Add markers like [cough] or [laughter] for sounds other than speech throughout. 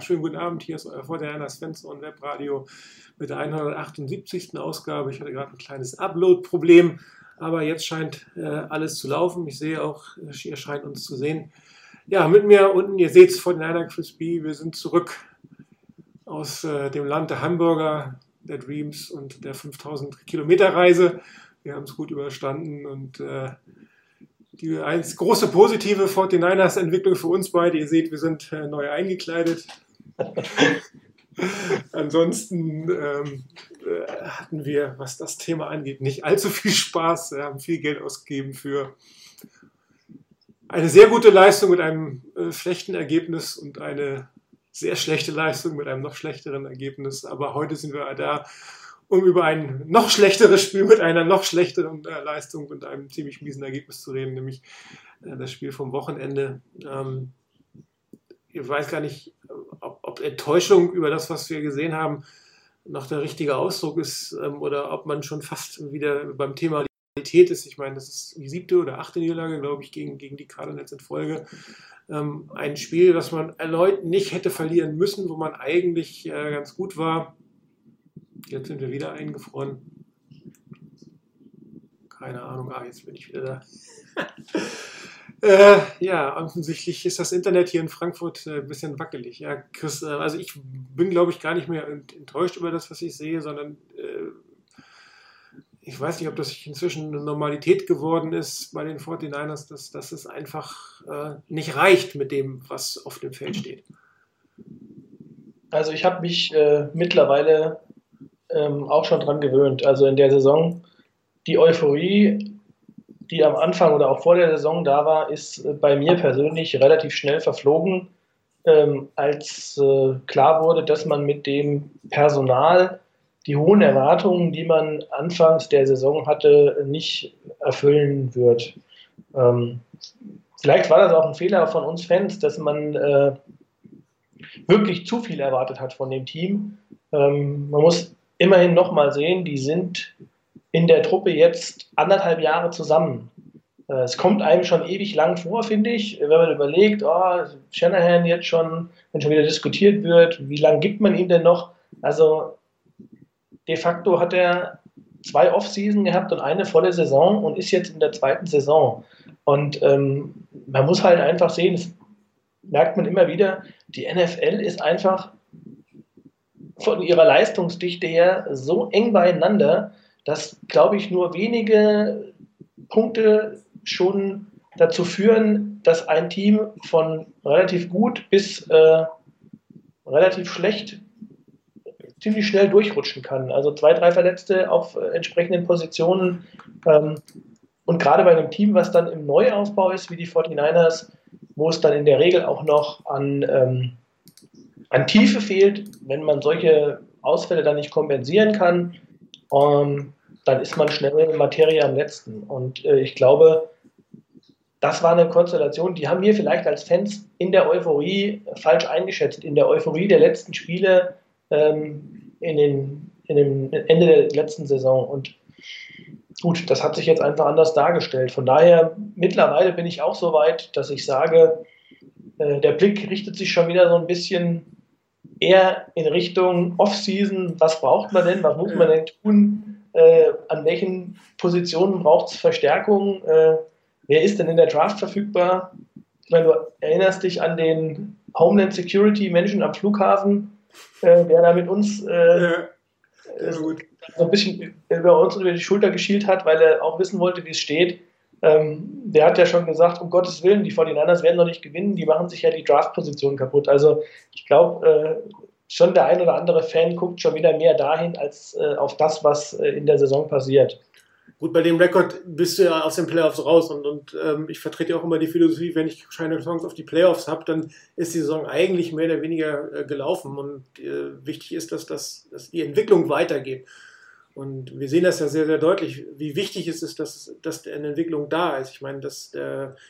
Schönen guten Abend. Hier ist euer Vorderherr Svensson Webradio mit der 178. Ausgabe. Ich hatte gerade ein kleines Upload-Problem, aber jetzt scheint äh, alles zu laufen. Ich sehe auch, ihr scheint uns zu sehen. Ja, mit mir unten, ihr seht es vor den einer Crispy. Wir sind zurück aus äh, dem Land der Hamburger, der Dreams und der 5000 Kilometer Reise wir haben es gut überstanden und äh, die eins große positive 49ers-Entwicklung für uns beide. Ihr seht, wir sind äh, neu eingekleidet. [laughs] Ansonsten ähm, äh, hatten wir, was das Thema angeht, nicht allzu viel Spaß. Wir haben viel Geld ausgegeben für eine sehr gute Leistung mit einem äh, schlechten Ergebnis und eine sehr schlechte Leistung mit einem noch schlechteren Ergebnis. Aber heute sind wir da, um über ein noch schlechteres Spiel mit einer noch schlechteren äh, Leistung und einem ziemlich miesen Ergebnis zu reden, nämlich äh, das Spiel vom Wochenende. Ähm, ich weiß gar nicht, ob, ob, Enttäuschung über das, was wir gesehen haben, noch der richtige Ausdruck ist ähm, oder ob man schon fast wieder beim Thema Qualität ist. Ich meine, das ist die siebte oder achte Niederlage, glaube ich, gegen, gegen die Cardinals in Folge. Ähm, ein Spiel, das man erneut nicht hätte verlieren müssen, wo man eigentlich äh, ganz gut war Jetzt sind wir wieder eingefroren. Keine Ahnung, ah, jetzt bin ich wieder da. [laughs] äh, ja, offensichtlich ist das Internet hier in Frankfurt äh, ein bisschen wackelig. Ja, Chris, äh, also ich bin, glaube ich, gar nicht mehr enttäuscht über das, was ich sehe, sondern äh, ich weiß nicht, ob das inzwischen eine Normalität geworden ist bei den 49ers, dass, dass es einfach äh, nicht reicht mit dem, was auf dem Feld steht. Also ich habe mich äh, mittlerweile ähm, auch schon dran gewöhnt. Also in der Saison, die Euphorie, die am Anfang oder auch vor der Saison da war, ist äh, bei mir persönlich relativ schnell verflogen, ähm, als äh, klar wurde, dass man mit dem Personal die hohen Erwartungen, die man anfangs der Saison hatte, nicht erfüllen wird. Ähm, vielleicht war das auch ein Fehler von uns Fans, dass man äh, wirklich zu viel erwartet hat von dem Team. Ähm, man muss immerhin nochmal sehen, die sind in der Truppe jetzt anderthalb Jahre zusammen. Äh, es kommt einem schon ewig lang vor, finde ich, wenn man überlegt, oh, Shanahan jetzt schon, wenn schon wieder diskutiert wird, wie lange gibt man ihm denn noch? Also de facto hat er zwei Off-Season gehabt und eine volle Saison und ist jetzt in der zweiten Saison. Und ähm, man muss halt einfach sehen, das merkt man immer wieder, die NFL ist einfach von ihrer Leistungsdichte her so eng beieinander, dass, glaube ich, nur wenige Punkte schon dazu führen, dass ein Team von relativ gut bis äh, relativ schlecht ziemlich schnell durchrutschen kann. Also zwei, drei Verletzte auf äh, entsprechenden Positionen. Ähm, und gerade bei einem Team, was dann im Neuaufbau ist, wie die 49ers, wo es dann in der Regel auch noch an ähm, an Tiefe fehlt, wenn man solche Ausfälle dann nicht kompensieren kann, ähm, dann ist man schnell in Materie am letzten. Und äh, ich glaube, das war eine Konstellation, die haben wir vielleicht als Fans in der Euphorie falsch eingeschätzt. In der Euphorie der letzten Spiele ähm, in den, in dem Ende der letzten Saison. Und gut, das hat sich jetzt einfach anders dargestellt. Von daher, mittlerweile bin ich auch so weit, dass ich sage, äh, der Blick richtet sich schon wieder so ein bisschen eher in Richtung Off-Season, was braucht man denn, was muss man denn tun, äh, an welchen Positionen braucht es Verstärkung, äh, wer ist denn in der Draft verfügbar? Ich meine, du erinnerst dich an den Homeland Security Menschen am Flughafen, äh, der da mit uns äh, ja, äh, so ein bisschen über uns über die Schulter geschielt hat, weil er auch wissen wollte, wie es steht. Ähm, der hat ja schon gesagt, um Gottes Willen, die 49ers werden noch nicht gewinnen, die machen sich ja die Draft-Position kaputt. Also ich glaube, äh, schon der ein oder andere Fan guckt schon wieder mehr dahin, als äh, auf das, was äh, in der Saison passiert. Gut, bei dem Rekord bist du ja aus den Playoffs raus und, und ähm, ich vertrete ja auch immer die Philosophie, wenn ich keine Chance auf die Playoffs habe, dann ist die Saison eigentlich mehr oder weniger äh, gelaufen und äh, wichtig ist, dass, das, dass die Entwicklung weitergeht. Und wir sehen das ja sehr, sehr deutlich, wie wichtig es ist, dass, dass eine Entwicklung da ist. Ich meine, dass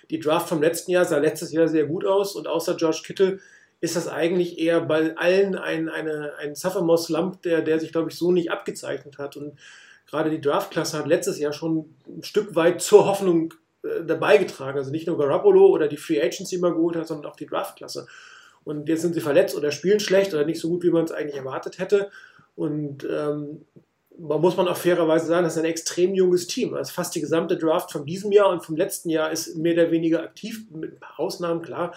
die Draft vom letzten Jahr sah letztes Jahr sehr gut aus und außer George Kittle ist das eigentlich eher bei allen ein, eine, ein Sophomore-Slump, der, der sich, glaube ich, so nicht abgezeichnet hat. Und gerade die Draftklasse hat letztes Jahr schon ein Stück weit zur Hoffnung äh, dabei getragen. Also nicht nur Garoppolo oder die Free Agents, die man geholt hat, sondern auch die Draftklasse. Und jetzt sind sie verletzt oder spielen schlecht oder nicht so gut, wie man es eigentlich erwartet hätte. Und ähm, man muss man auch fairerweise sagen, das ist ein extrem junges Team. Also fast die gesamte Draft von diesem Jahr und vom letzten Jahr ist mehr oder weniger aktiv, mit ein paar Ausnahmen, klar.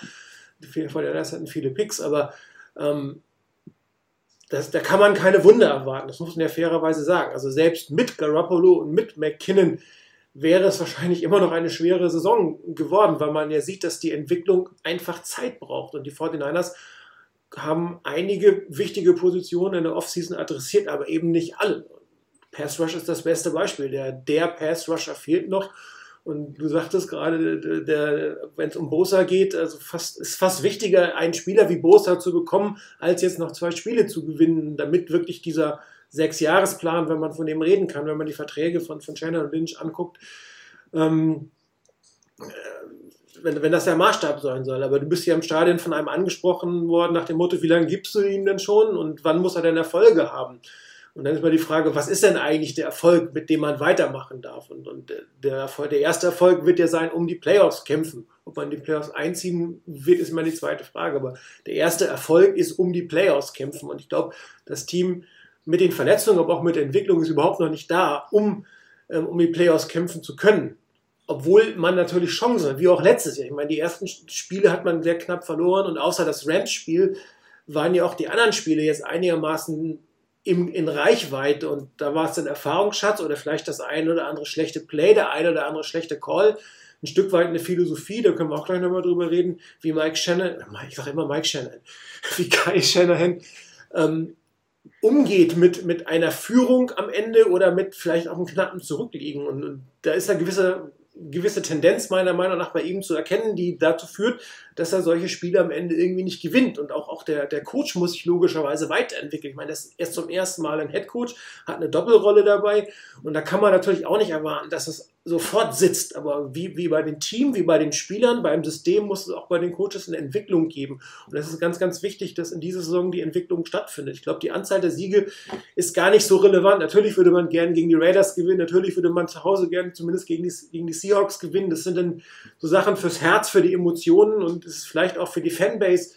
Die von der hatten viele Picks, aber ähm, das, da kann man keine Wunder erwarten. Das muss man ja fairerweise sagen. Also selbst mit Garoppolo und mit McKinnon wäre es wahrscheinlich immer noch eine schwere Saison geworden, weil man ja sieht, dass die Entwicklung einfach Zeit braucht. Und die 49ers haben einige wichtige Positionen in der Offseason adressiert, aber eben nicht alle. Pass Rush ist das beste Beispiel. Der, der Pass Rusher fehlt noch. Und du sagtest gerade, wenn es um Bosa geht, also fast, ist fast wichtiger, einen Spieler wie Bosa zu bekommen, als jetzt noch zwei Spiele zu gewinnen, damit wirklich dieser Sechs-Jahres-Plan, wenn man von dem reden kann, wenn man die Verträge von, von Shannon und Lynch anguckt, ähm, äh, wenn, wenn das der Maßstab sein soll. Aber du bist ja im Stadion von einem angesprochen worden nach dem Motto, wie lange gibst du ihm denn schon und wann muss er denn Erfolge haben? Und dann ist mal die Frage, was ist denn eigentlich der Erfolg, mit dem man weitermachen darf? Und, und der, Erfolg, der erste Erfolg wird ja sein, um die Playoffs kämpfen. Ob man die Playoffs einziehen wird, ist mal die zweite Frage. Aber der erste Erfolg ist um die Playoffs kämpfen. Und ich glaube, das Team mit den Verletzungen, aber auch mit der Entwicklung ist überhaupt noch nicht da, um, ähm, um die Playoffs kämpfen zu können. Obwohl man natürlich Chancen hat, wie auch letztes Jahr. Ich meine, die ersten Spiele hat man sehr knapp verloren und außer das Rams-Spiel waren ja auch die anderen Spiele jetzt einigermaßen im, in Reichweite und da war es ein Erfahrungsschatz oder vielleicht das eine oder andere schlechte Play, der eine oder andere schlechte Call, ein Stück weit eine Philosophie, da können wir auch gleich nochmal drüber reden, wie Mike Shannon, ich sage immer Mike Shannon, [laughs] wie Kai Shanahan ähm, umgeht mit, mit einer Führung am Ende oder mit vielleicht auch einem knappen Zurückliegen. Und, und da ist eine gewisse gewisse Tendenz meiner Meinung nach bei ihm zu erkennen, die dazu führt, dass er solche Spiele am Ende irgendwie nicht gewinnt. Und auch, auch der, der Coach muss sich logischerweise weiterentwickeln. Ich meine, er ist erst zum ersten Mal ein Head Coach, hat eine Doppelrolle dabei. Und da kann man natürlich auch nicht erwarten, dass es sofort sitzt. Aber wie, wie bei den Team, wie bei den Spielern, beim System muss es auch bei den Coaches eine Entwicklung geben. Und es ist ganz, ganz wichtig, dass in dieser Saison die Entwicklung stattfindet. Ich glaube, die Anzahl der Siege ist gar nicht so relevant. Natürlich würde man gern gegen die Raiders gewinnen, natürlich würde man zu Hause gern zumindest gegen die, gegen die Seahawks gewinnen. Das sind dann so Sachen fürs Herz, für die Emotionen und es ist vielleicht auch für die Fanbase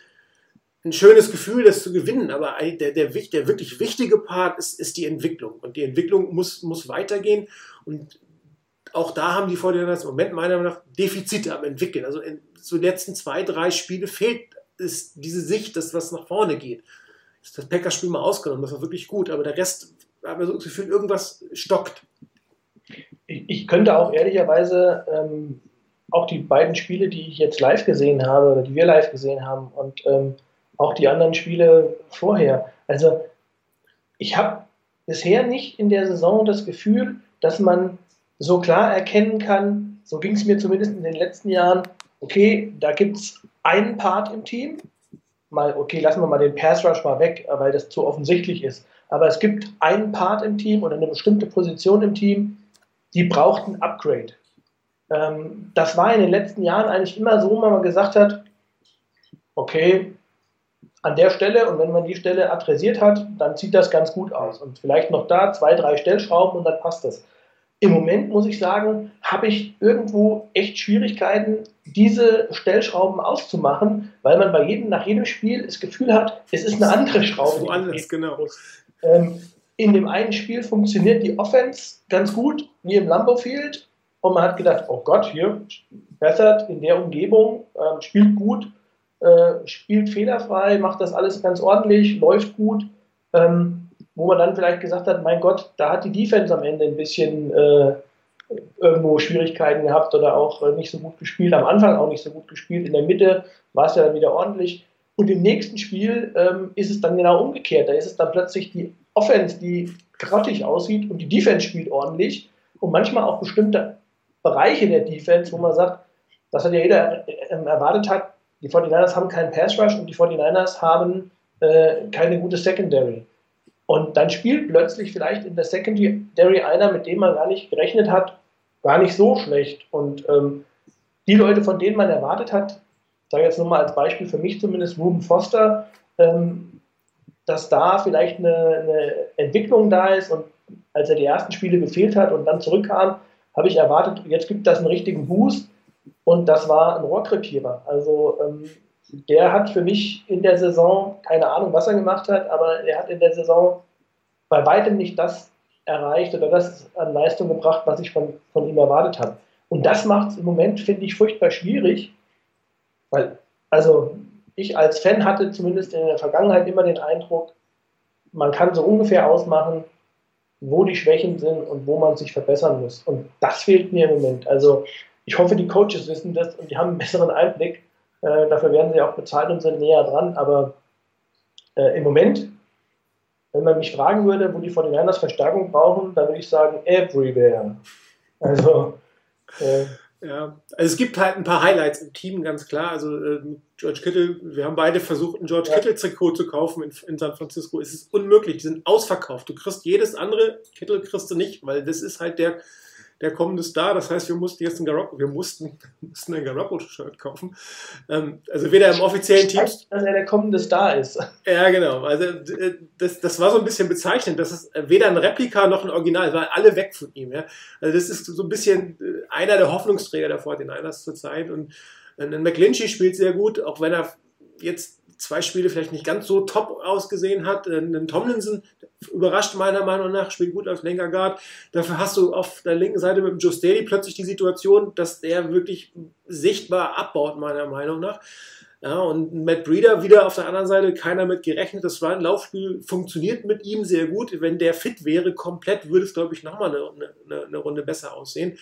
ein schönes Gefühl, das zu gewinnen. Aber der, der, der wirklich wichtige Part ist, ist die Entwicklung. Und die Entwicklung muss, muss weitergehen. Und auch da haben die Fortinanders im Moment meiner Meinung nach Defizite am entwickeln. Also in so letzten zwei, drei Spiele fehlt es diese Sicht, dass was nach vorne geht. Das Packers-Spiel mal ausgenommen, das war wirklich gut, aber der Rest, hat mir so das Gefühl, irgendwas stockt. Ich, ich könnte auch ehrlicherweise ähm, auch die beiden Spiele, die ich jetzt live gesehen habe, oder die wir live gesehen haben, und ähm, auch die anderen Spiele vorher. Also ich habe bisher nicht in der Saison das Gefühl, dass man so klar erkennen kann, so ging es mir zumindest in den letzten Jahren, okay, da gibt es einen Part im Team, mal, okay, lassen wir mal den Pass Rush mal weg, weil das zu offensichtlich ist, aber es gibt einen Part im Team oder eine bestimmte Position im Team, die braucht ein Upgrade. Ähm, das war in den letzten Jahren eigentlich immer so, wenn man gesagt hat, okay, an der Stelle und wenn man die Stelle adressiert hat, dann sieht das ganz gut aus. Und vielleicht noch da zwei, drei Stellschrauben und dann passt das. Im Moment muss ich sagen, habe ich irgendwo echt Schwierigkeiten, diese Stellschrauben auszumachen, weil man bei jedem, nach jedem Spiel das Gefühl hat, es ist eine andere Schraube. So anders, genau. Ähm, in dem einen Spiel funktioniert die Offense ganz gut, wie im Lambeau Field. Und man hat gedacht, oh Gott, hier bessert in der Umgebung, äh, spielt gut, äh, spielt fehlerfrei, macht das alles ganz ordentlich, läuft gut. Ähm, wo man dann vielleicht gesagt hat, mein Gott, da hat die Defense am Ende ein bisschen äh, irgendwo Schwierigkeiten gehabt oder auch äh, nicht so gut gespielt, am Anfang auch nicht so gut gespielt, in der Mitte war es ja dann wieder ordentlich. Und im nächsten Spiel ähm, ist es dann genau umgekehrt. Da ist es dann plötzlich die Offense, die grottig aussieht und die Defense spielt ordentlich. und manchmal auch bestimmte Bereiche der Defense, wo man sagt, das hat ja jeder ähm, erwartet hat, die 49ers haben keinen Pass Rush und die 49ers haben äh, keine gute Secondary. Und dann spielt plötzlich vielleicht in der Secondary einer, mit dem man gar nicht gerechnet hat, gar nicht so schlecht. Und ähm, die Leute, von denen man erwartet hat, sage jetzt nur mal als Beispiel für mich zumindest Ruben Foster, ähm, dass da vielleicht eine, eine, Entwicklung da ist und als er die ersten Spiele gefehlt hat und dann zurückkam, habe ich erwartet, jetzt gibt das einen richtigen Boost und das war ein Rohrkrepierer. Also ähm, der hat für mich in der Saison, keine Ahnung, was er gemacht hat, aber er hat in der Saison bei weitem nicht das erreicht oder das an Leistung gebracht, was ich von, von ihm erwartet habe. Und das macht es im Moment, finde ich, furchtbar schwierig, weil, also ich als Fan hatte zumindest in der Vergangenheit immer den Eindruck, man kann so ungefähr ausmachen, wo die Schwächen sind und wo man sich verbessern muss. Und das fehlt mir im Moment. Also ich hoffe, die Coaches wissen das und die haben einen besseren Einblick. Äh, dafür werden sie auch bezahlt und sind näher dran. Aber äh, im Moment, wenn man mich fragen würde, wo die 49ers Verstärkung brauchen, dann würde ich sagen, everywhere. Also äh, ja, also es gibt halt ein paar Highlights im Team, ganz klar. Also äh, George Kittle, wir haben beide versucht, ein George ja. Kittle-Trikot zu kaufen in, in, San Francisco. Es ist unmöglich, die sind ausverkauft. Du kriegst jedes andere, Kittle kriegst du nicht, weil das ist halt der der kommende Star. Das heißt, wir mussten jetzt ein Garoppolo, wir mussten, [laughs] mussten ein Garoppolo-Shirt kaufen. Ähm, also weder im offiziellen Team. Dass er der kommende Star ist. [laughs] Ja, genau. Also äh, das, das war so ein bisschen bezeichnend. Das ist weder ein Replika noch ein Original, weil alle weg von ihm. Ja? Also das ist so ein bisschen äh, einer der Hoffnungsträger der 49ers zurzeit. Und ein McGlinchey spielt sehr gut, auch wenn er jetzt zwei Spiele vielleicht nicht ganz so top ausgesehen hat. Äh, ein Tomlinson überrascht meiner Meinung nach, spielt gut als Lenkerguard. Dafür hast du auf der linken Seite mit dem Joe Staley plötzlich die Situation, dass der wirklich sichtbar abbaut, meiner Meinung nach. Ja, und Matt Breeder wieder auf der anderen Seite, keiner mit gerechnet. Das war ein Laufspiel, funktioniert mit ihm sehr gut. Wenn der fit wäre, komplett, würde es, glaube ich, nochmal eine, eine, eine Runde besser aussehen.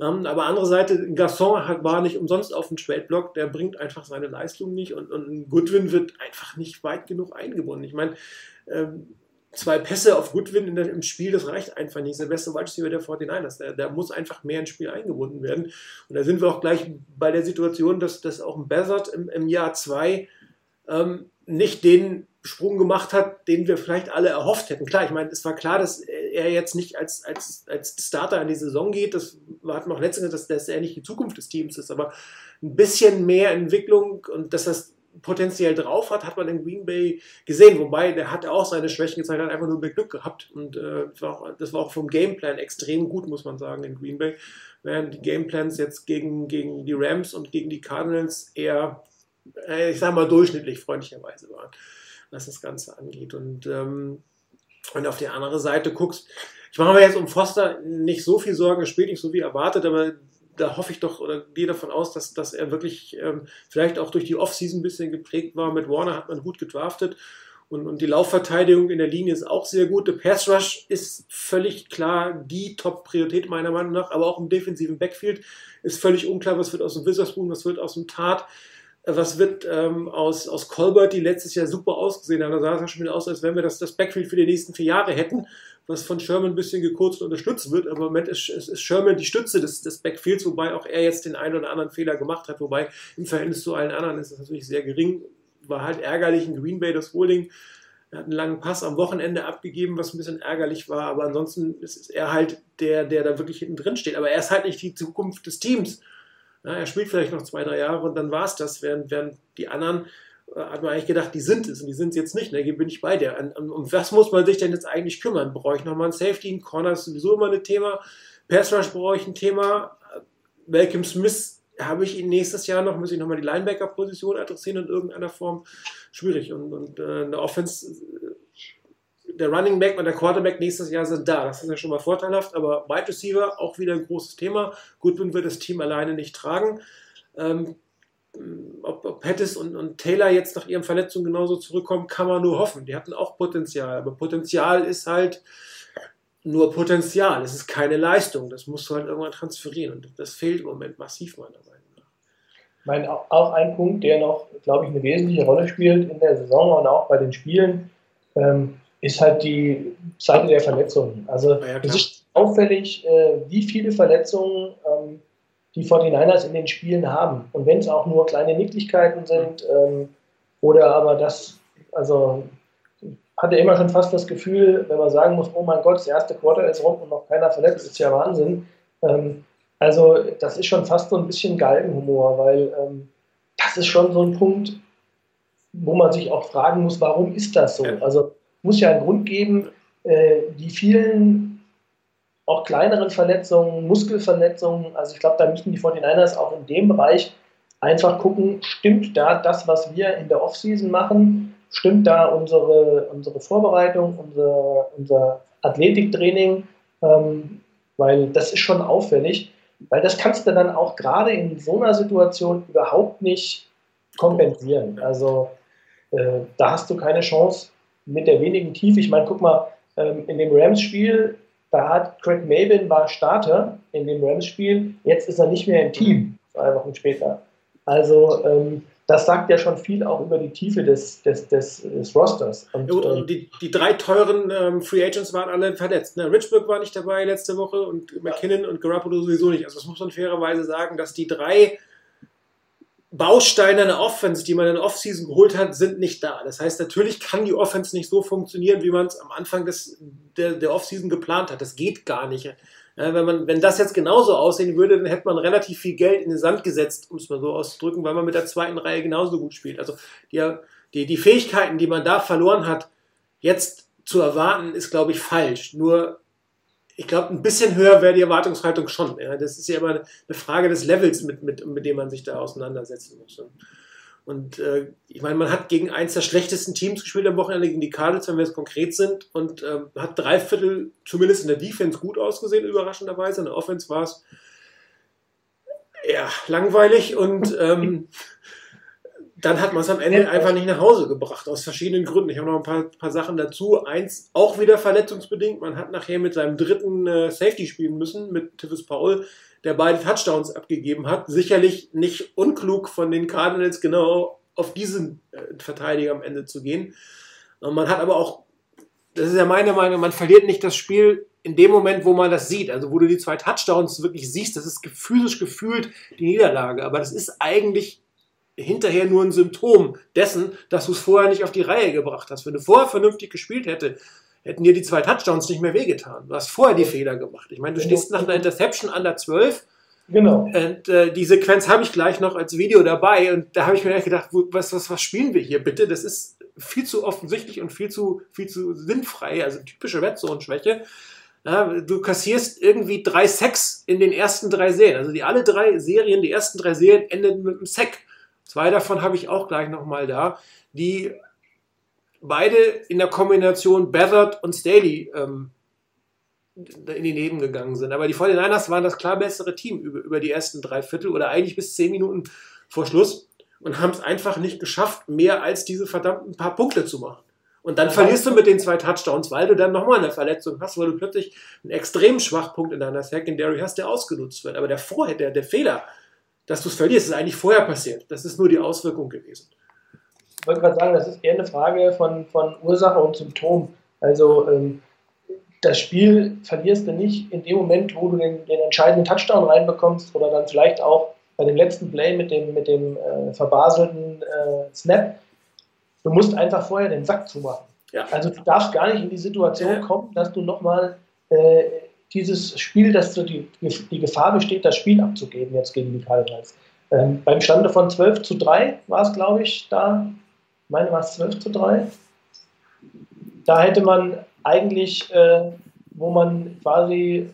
Ähm, aber andere Seite, Gasson hat, war nicht umsonst auf dem Trade-Block, der bringt einfach seine Leistung nicht und, und Goodwin wird einfach nicht weit genug eingebunden. Ich meine, ähm, zwei Pässe auf Goodwin der, im Spiel, das reicht einfach nicht. Der beste Wide Receiver der 49ers. Der, der muss einfach mehr ins Spiel eingebunden werden. Und da sind wir auch gleich bei der Situation, dass, dass auch ein Bezard im, im Jahr zwei ähm, nicht den Sprung gemacht hat, den wir vielleicht alle erhofft hätten. Klar, ich meine, es war klar, dass er jetzt nicht als, als, als Starter in die Saison geht. Das hatten wir auch letztens, dass, dass er nicht die Zukunft des Teams ist, aber ein bisschen mehr Entwicklung und dass das potenziell drauf hat, hat man in Green Bay gesehen. Wobei, der hatte auch seine Schwächen gezeigt, hat einfach nur mehr Glück gehabt. Und äh, das, war auch, das war auch vom Gameplan extrem gut, muss man sagen, in Green Bay. Während die Gameplans jetzt gegen, gegen die Rams und gegen die Cardinals eher, äh, ich sag mal, durchschnittlich freundlicherweise waren was das Ganze angeht. Und, ähm, und auf die andere Seite guckst, ich mache mir jetzt um Foster nicht so viel Sorgen, er spielt nicht so wie erwartet, aber da hoffe ich doch oder gehe davon aus, dass, dass er wirklich ähm, vielleicht auch durch die Offseason ein bisschen geprägt war. Mit Warner hat man gut gedraftet und, und die Laufverteidigung in der Linie ist auch sehr gut. Der Pass Rush ist völlig klar die Top-Priorität meiner Meinung nach, aber auch im defensiven Backfield ist völlig unklar, was wird aus dem Witherspoon, was wird aus dem Tat was wird ähm, aus, aus Colbert, die letztes Jahr super ausgesehen haben. Da sah es ja schon wieder aus, als wenn wir das, das Backfield für die nächsten vier Jahre hätten, was von Sherman ein bisschen gekürzt und unterstützt wird. Aber im Moment ist, ist, ist Sherman die Stütze des, des Backfields, wobei auch er jetzt den einen oder anderen Fehler gemacht hat. Wobei im Verhältnis zu allen anderen ist das natürlich sehr gering. War halt ärgerlich in Green Bay das Holding. Er hat einen langen Pass am Wochenende abgegeben, was ein bisschen ärgerlich war. Aber ansonsten ist er halt der, der da wirklich hinten drin steht. Aber er ist halt nicht die Zukunft des Teams. Ja, er spielt vielleicht noch zwei, drei Jahre und dann war es das, während, während die anderen äh, hat man eigentlich gedacht, die sind es und die sind es jetzt nicht. Ne? Hier bin ich bei dir. Um, um was muss man sich denn jetzt eigentlich kümmern? Brauche ich nochmal ein Safety? Ein Corner ist sowieso immer ein Thema. Pass Rush brauche ich ein Thema. Malcolm Smith habe ich ihn nächstes Jahr noch, muss ich nochmal die Linebacker-Position adressieren in irgendeiner Form. Schwierig. Und, und äh, eine Offense der Running Back und der Quarterback nächstes Jahr sind da. Das ist ja schon mal vorteilhaft, aber Wide Receiver auch wieder ein großes Thema. Goodwin wird das Team alleine nicht tragen. Ähm, ob, ob Pettis und, und, Taylor jetzt nach ihren Verletzungen genauso zurückkommen, kann man nur hoffen. Die hatten auch Potenzial, aber Potenzial ist halt nur Potenzial. Es ist keine Leistung. Das musst du halt irgendwann transferieren und das fehlt im Moment massiv meiner Meinung nach. Mein, auch ein Punkt, der noch, glaube ich, eine wesentliche Rolle spielt in der Saison und auch bei den Spielen. Ähm, ist halt die Seite der Verletzungen. Also ja, du, siehst, auffällig, äh, wie viele Verletzungen ähm, die 49ers in den Spielen haben. Und wenn es auch nur kleine Nicklichkeiten sind ähm, oder aber das, also hatte immer schon fast das Gefühl, wenn man sagen muss, oh mein Gott, das erste Quarter ist rum und noch keiner verletzt, ist ja Wahnsinn. Ähm, also das ist schon fast so ein bisschen Galgenhumor, weil das ist schon so ein Punkt, wo man sich auch fragen muss, warum ist das so? Also muss ja einen Grund geben, äh, die vielen auch kleineren Verletzungen, Muskelverletzungen, also ich glaube, da müssen die 49ers auch in dem Bereich einfach gucken, stimmt da das, was wir in der Offseason machen, stimmt da unsere, unsere Vorbereitung, unser, unser Athletiktraining, ähm, weil das ist schon auffällig, weil das kannst du dann auch gerade in so einer Situation überhaupt nicht kompensieren. Also äh, da hast du keine Chance mit der wenigen Tiefe. Ich meine, guck mal, ähm, in dem Rams-Spiel, da hat Craig Mabin war Starter in dem Rams-Spiel, jetzt ist er nicht mehr im Team, zwei Wochen später. Also ähm, das sagt ja schon viel auch über die Tiefe des, des, des, des Rosters. Und, ja, gut, und ähm, die, die drei teuren ähm, Free Agents waren alle verletzt. Ne? Richburg war nicht dabei letzte Woche und McKinnon ja. und Garoppolo sowieso nicht. Also das muss man fairerweise sagen, dass die drei Bausteine einer Offense, die man in der Offseason geholt hat, sind nicht da. Das heißt, natürlich kann die Offense nicht so funktionieren, wie man es am Anfang des, der, der Offseason geplant hat. Das geht gar nicht. Ja, wenn, man, wenn das jetzt genauso aussehen würde, dann hätte man relativ viel Geld in den Sand gesetzt, um es mal so auszudrücken, weil man mit der zweiten Reihe genauso gut spielt. Also die, die, die Fähigkeiten, die man da verloren hat, jetzt zu erwarten, ist, glaube ich, falsch. Nur ich glaube, ein bisschen höher wäre die Erwartungshaltung schon. Ja. Das ist ja immer eine Frage des Levels, mit, mit, mit dem man sich da auseinandersetzen muss. Und äh, ich meine, man hat gegen eins der schlechtesten Teams gespielt am Wochenende, gegen die Cardinals, wenn wir jetzt konkret sind, und äh, hat drei Viertel zumindest in der Defense gut ausgesehen, überraschenderweise. In der Offense war es ja langweilig und ähm, [laughs] dann hat man es am Ende einfach nicht nach Hause gebracht, aus verschiedenen Gründen. Ich habe noch ein paar, paar Sachen dazu. Eins, auch wieder verletzungsbedingt. Man hat nachher mit seinem dritten äh, Safety spielen müssen, mit Tivis Paul, der beide Touchdowns abgegeben hat. Sicherlich nicht unklug von den Cardinals, genau auf diesen äh, Verteidiger am Ende zu gehen. Und man hat aber auch, das ist ja meine Meinung, man verliert nicht das Spiel in dem Moment, wo man das sieht, also wo du die zwei Touchdowns wirklich siehst, das ist physisch gefühlt die Niederlage. Aber das ist eigentlich hinterher nur ein Symptom dessen, dass du es vorher nicht auf die Reihe gebracht hast. Wenn du vorher vernünftig gespielt hätte, hätten dir die zwei Touchdowns nicht mehr wehgetan. Du hast vorher die Fehler gemacht. Ich meine, du stehst nach einer Interception an der 12. Genau. Und äh, die Sequenz habe ich gleich noch als Video dabei. Und da habe ich mir gedacht, was, was, was spielen wir hier bitte? Das ist viel zu offensichtlich und viel zu, viel zu sinnfrei. Also typische Wettzone-Schwäche. Ja, du kassierst irgendwie drei Sacks in den ersten drei Serien. Also die alle drei Serien, die ersten drei Serien enden mit einem Sack. Zwei davon habe ich auch gleich nochmal da, die beide in der Kombination Beathard und Staley ähm, in die Neben gegangen sind. Aber die 49ers waren das klar bessere Team über, über die ersten drei Viertel oder eigentlich bis zehn Minuten vor Schluss und haben es einfach nicht geschafft, mehr als diese verdammten paar Punkte zu machen. Und dann verlierst du mit den zwei Touchdowns, weil du dann nochmal eine Verletzung hast, weil du plötzlich einen extremen Schwachpunkt in deiner Secondary hast, der ausgenutzt wird. Aber der vorher, der, der Fehler, dass du es verlierst, ist eigentlich vorher passiert. Das ist nur die Auswirkung gewesen. Ich wollte gerade sagen, das ist eher eine Frage von, von Ursache und Symptom. Also ähm, das Spiel verlierst du nicht in dem Moment, wo du den, den, entscheidenden Touchdown reinbekommst oder dann vielleicht auch bei dem letzten Play mit dem, mit dem äh, verbaselten äh, Snap. Du musst einfach vorher den Sack zumachen. Ja. Also du darfst gar nicht in die Situation kommen, dass du nochmal äh, dieses Spiel, dass so die, die Gefahr besteht, das Spiel abzugeben jetzt gegen die Cardinals. Ähm, beim Stande von 12 zu 3 war es, glaube ich, da, ich meine, war es 12 zu 3. Da hätte man eigentlich, äh, wo man quasi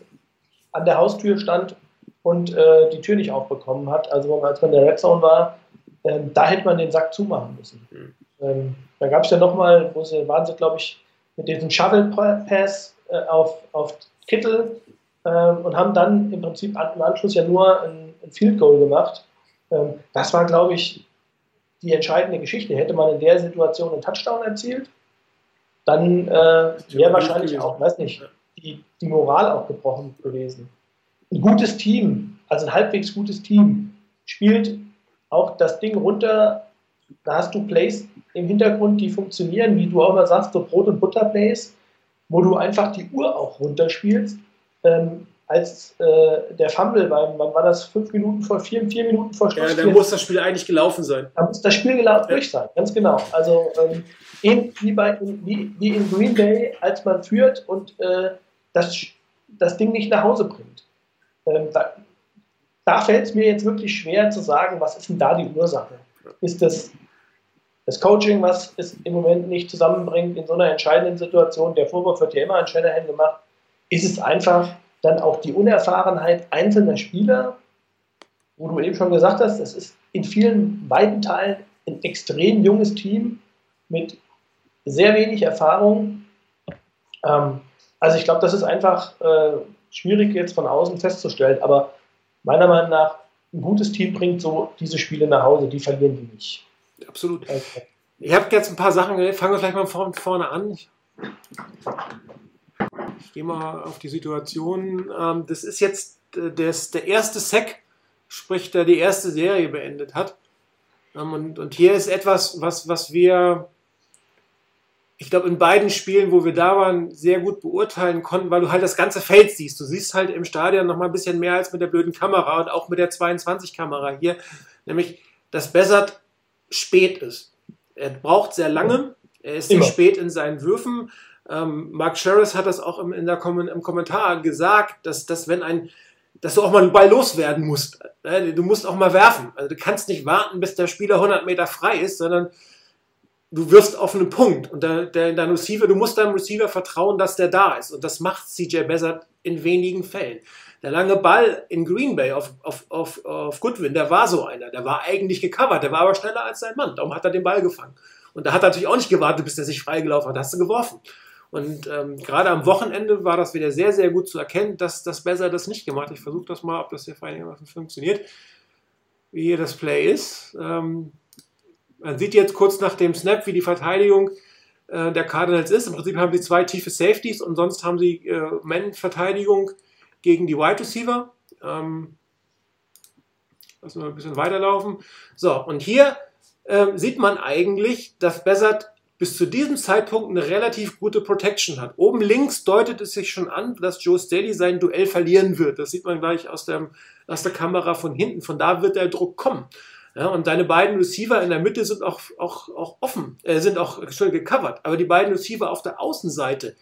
an der Haustür stand und äh, die Tür nicht aufbekommen hat, also als man in der Red Zone war, äh, da hätte man den Sack zumachen müssen. Mhm. Ähm, da gab es ja nochmal, wo sie, waren sie, glaube ich, mit diesem Shovel Pass äh, auf, auf Kittel äh, und haben dann im Prinzip im Anschluss ja nur ein, ein Field Goal gemacht. Ähm, das war, glaube ich, die entscheidende Geschichte. Hätte man in der Situation einen Touchdown erzielt, dann äh, wäre wahrscheinlich auch, weiß nicht, die, die Moral auch gebrochen gewesen. Ein gutes Team, also ein halbwegs gutes Team, spielt auch das Ding runter. Da hast du Plays im Hintergrund, die funktionieren, wie du auch immer sagst, so Brot- und Butter-Plays wo du einfach die Uhr auch runterspielst ähm, als äh, der Fumble beim, wann war das, fünf Minuten vor, vier, vier Minuten vor Schluss? Ja, dann muss das Spiel eigentlich gelaufen sein. Da muss das Spiel gelaufen ja. durch sein, ganz genau. Also ähm, wie, bei, wie, wie in Green Bay, als man führt und äh, das, das Ding nicht nach Hause bringt. Ähm, da, da fällt es mir jetzt wirklich schwer zu sagen, was ist denn da die Ursache? Ist das das Coaching, was es im Moment nicht zusammenbringt in so einer entscheidenden Situation? Der Vorwurf wird ja immer an Shanahan gemacht. Ist es einfach dann auch die Unerfahrenheit einzelner Spieler, wo du eben schon gesagt hast, es ist in vielen weiten Teilen ein extrem junges Team mit sehr wenig Erfahrung. Ähm, also ich glaube, das ist einfach äh, schwierig jetzt von außen festzustellen, aber meiner Meinung nach, ein gutes Team bringt so diese Spiele nach Hause, die verlieren die nicht. Absolut. Okay. Ich habe jetzt ein paar Sachen, fangen wir vielleicht mal von vorne an. Ich, gehe mal auf die Situation. Ähm, das ist jetzt äh, das, der erste Sack, sprich, der die erste Serie beendet hat. Ähm, und, und hier ist etwas, was, was wir ich glaube, in beiden Spielen, wo wir da waren, sehr gut beurteilen konnten, weil du halt das ganze Feld siehst. Du siehst halt im Stadion noch mal ein bisschen mehr als mit der blöden Kamera und auch mit der 22-Kamera hier, nämlich, dass Bessert spät ist. Er braucht sehr lange, er ist sehr spät in seinen Würfen. Ähm, Mark Sherris hat das auch im, in der, im Kommentar gesagt, dass, dass wenn ein dass du auch mal einen Ball loswerden musst. Du musst auch mal werfen. Also du kannst nicht warten, bis der Spieler 100 Meter frei ist, sondern du wirst auf einen Punkt und der, der, dein Receiver, du musst deinem Receiver vertrauen, dass der da ist. Und das macht CJ Bezzard in wenigen Fällen. Der lange Ball in Green Bay auf, auf, auf, auf Goodwin, der war so einer. Der war eigentlich gecovert, der war aber schneller als sein Mann. Darum hat er den Ball gefangen. Und da hat er natürlich auch nicht gewartet, bis der sich freigelaufen hat. Da hast du geworfen. Und ähm, gerade am Wochenende war das wieder sehr, sehr gut zu erkennen, dass das besser das nicht gemacht hat. Ich versuche das mal, ob das hier einigermaßen funktioniert, wie hier das Play ist. Ähm, man sieht jetzt kurz nach dem Snap, wie die Verteidigung äh, der Cardinals ist. Im Prinzip haben sie zwei tiefe Safeties und sonst haben sie äh, Man-Verteidigung gegen die Wide Receiver. Ähm, lassen wir ein bisschen weiterlaufen. So, und hier äh, sieht man eigentlich, dass Bessert bis zu diesem Zeitpunkt eine relativ gute Protection hat. Oben links deutet es sich schon an, dass Joe Staley sein Duell verlieren wird. Das sieht man gleich aus der, aus der Kamera von hinten. Von da wird der Druck kommen. Ja, und deine beiden Receiver in der Mitte sind auch, auch, auch offen, äh, sind auch schon gecovert. Aber die beiden Receiver auf der Außenseite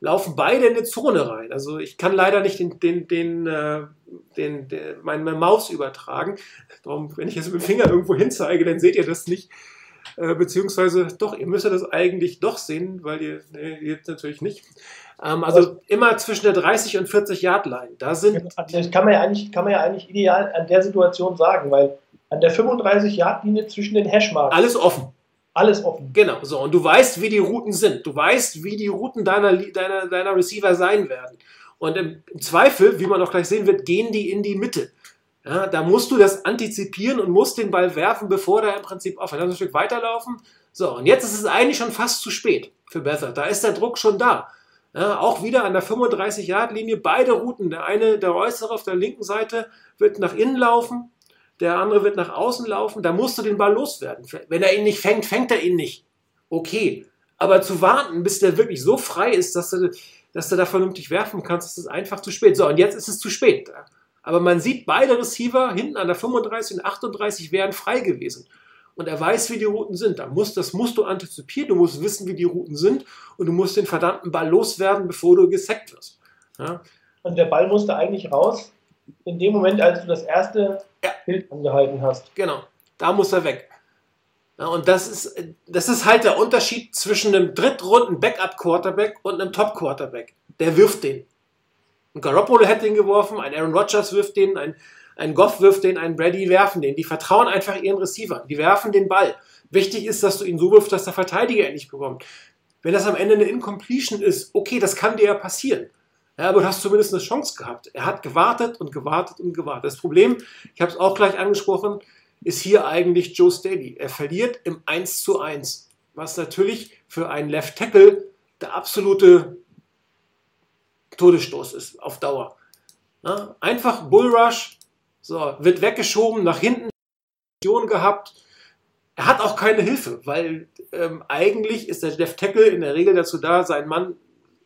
laufen beide in eine Zone rein. Also ich kann leider nicht den, den, den, äh, den, den meine, meine Maus übertragen. Darum, wenn ich jetzt mit dem Finger irgendwo hinzeige, dann seht ihr das nicht. Äh, beziehungsweise doch, ihr müsst das eigentlich doch sehen, weil ihr, nee, jetzt natürlich nicht. Ähm, also immer zwischen der 30 und 40 Yard Line. Da sind. Das kann man ja eigentlich, kann man ja eigentlich ideal an der Situation sagen, weil an der 35-Yard-Linie zwischen den Hashmarks. Alles offen. Alles offen. Genau, so. Und du weißt, wie die Routen sind. Du weißt, wie die Routen deiner, deiner, deiner Receiver sein werden. Und im, Zweifel, wie man auch gleich sehen wird, gehen die in die Mitte. Ja, da musst du das antizipieren und musst den Ball werfen, bevor der im Prinzip. Lass ein Stück weiterlaufen. So, und jetzt ist es eigentlich schon fast zu spät für Bethard. Da ist der Druck schon da. Ja, auch wieder an der 35-Yard-Linie, beide Routen. Der eine, der äußere auf der linken Seite, wird nach innen laufen, der andere wird nach außen laufen, da musst du den Ball loswerden. Wenn er ihn nicht fängt, fängt er ihn nicht. Okay. Aber zu warten, bis der wirklich so frei ist, dass du, dass du da vernünftig werfen kannst, ist einfach zu spät. So, und jetzt ist es zu spät. Aber man sieht, beide Receiver hinten an der 35 und 38 wären frei gewesen. Und er weiß, wie die Routen sind. Da muss, das musst du antizipieren, du musst wissen, wie die Routen sind und du musst den verdammten Ball loswerden, bevor du gesackt wirst. Ja? Und der Ball musste eigentlich raus, in dem Moment, als du das erste ja. Bild angehalten hast. Genau, da muss er weg. Ja, und das ist, das ist halt der Unterschied zwischen einem drittrunden Backup-Quarterback und einem Top-Quarterback. Der wirft den. Ein Garoppolo hätte den geworfen, ein Aaron Rodgers wirft den, ein, ein Goff wirft den, ein Brady werfen den. Die vertrauen einfach ihren Receiver. Die werfen den Ball. Wichtig ist, dass du ihn so wirfst, dass der Verteidiger ihn nicht bekommt. Wenn das am Ende eine Incompletion ist, okay, das kann dir ja passieren. Ja, aber du hast zumindest eine Chance gehabt. Er hat gewartet und gewartet und gewartet. Das Problem, ich habe es auch gleich angesprochen, ist hier eigentlich Joe Staley. Er verliert im 1 zu 1, was natürlich für einen Left Tackle der absolute Todesstoß ist auf Dauer. Ja, einfach Bullrush, so, wird weggeschoben, nach hinten gehabt. Er hat auch keine Hilfe, weil ähm, eigentlich ist der Left Tackle in der Regel dazu da, seinen Mann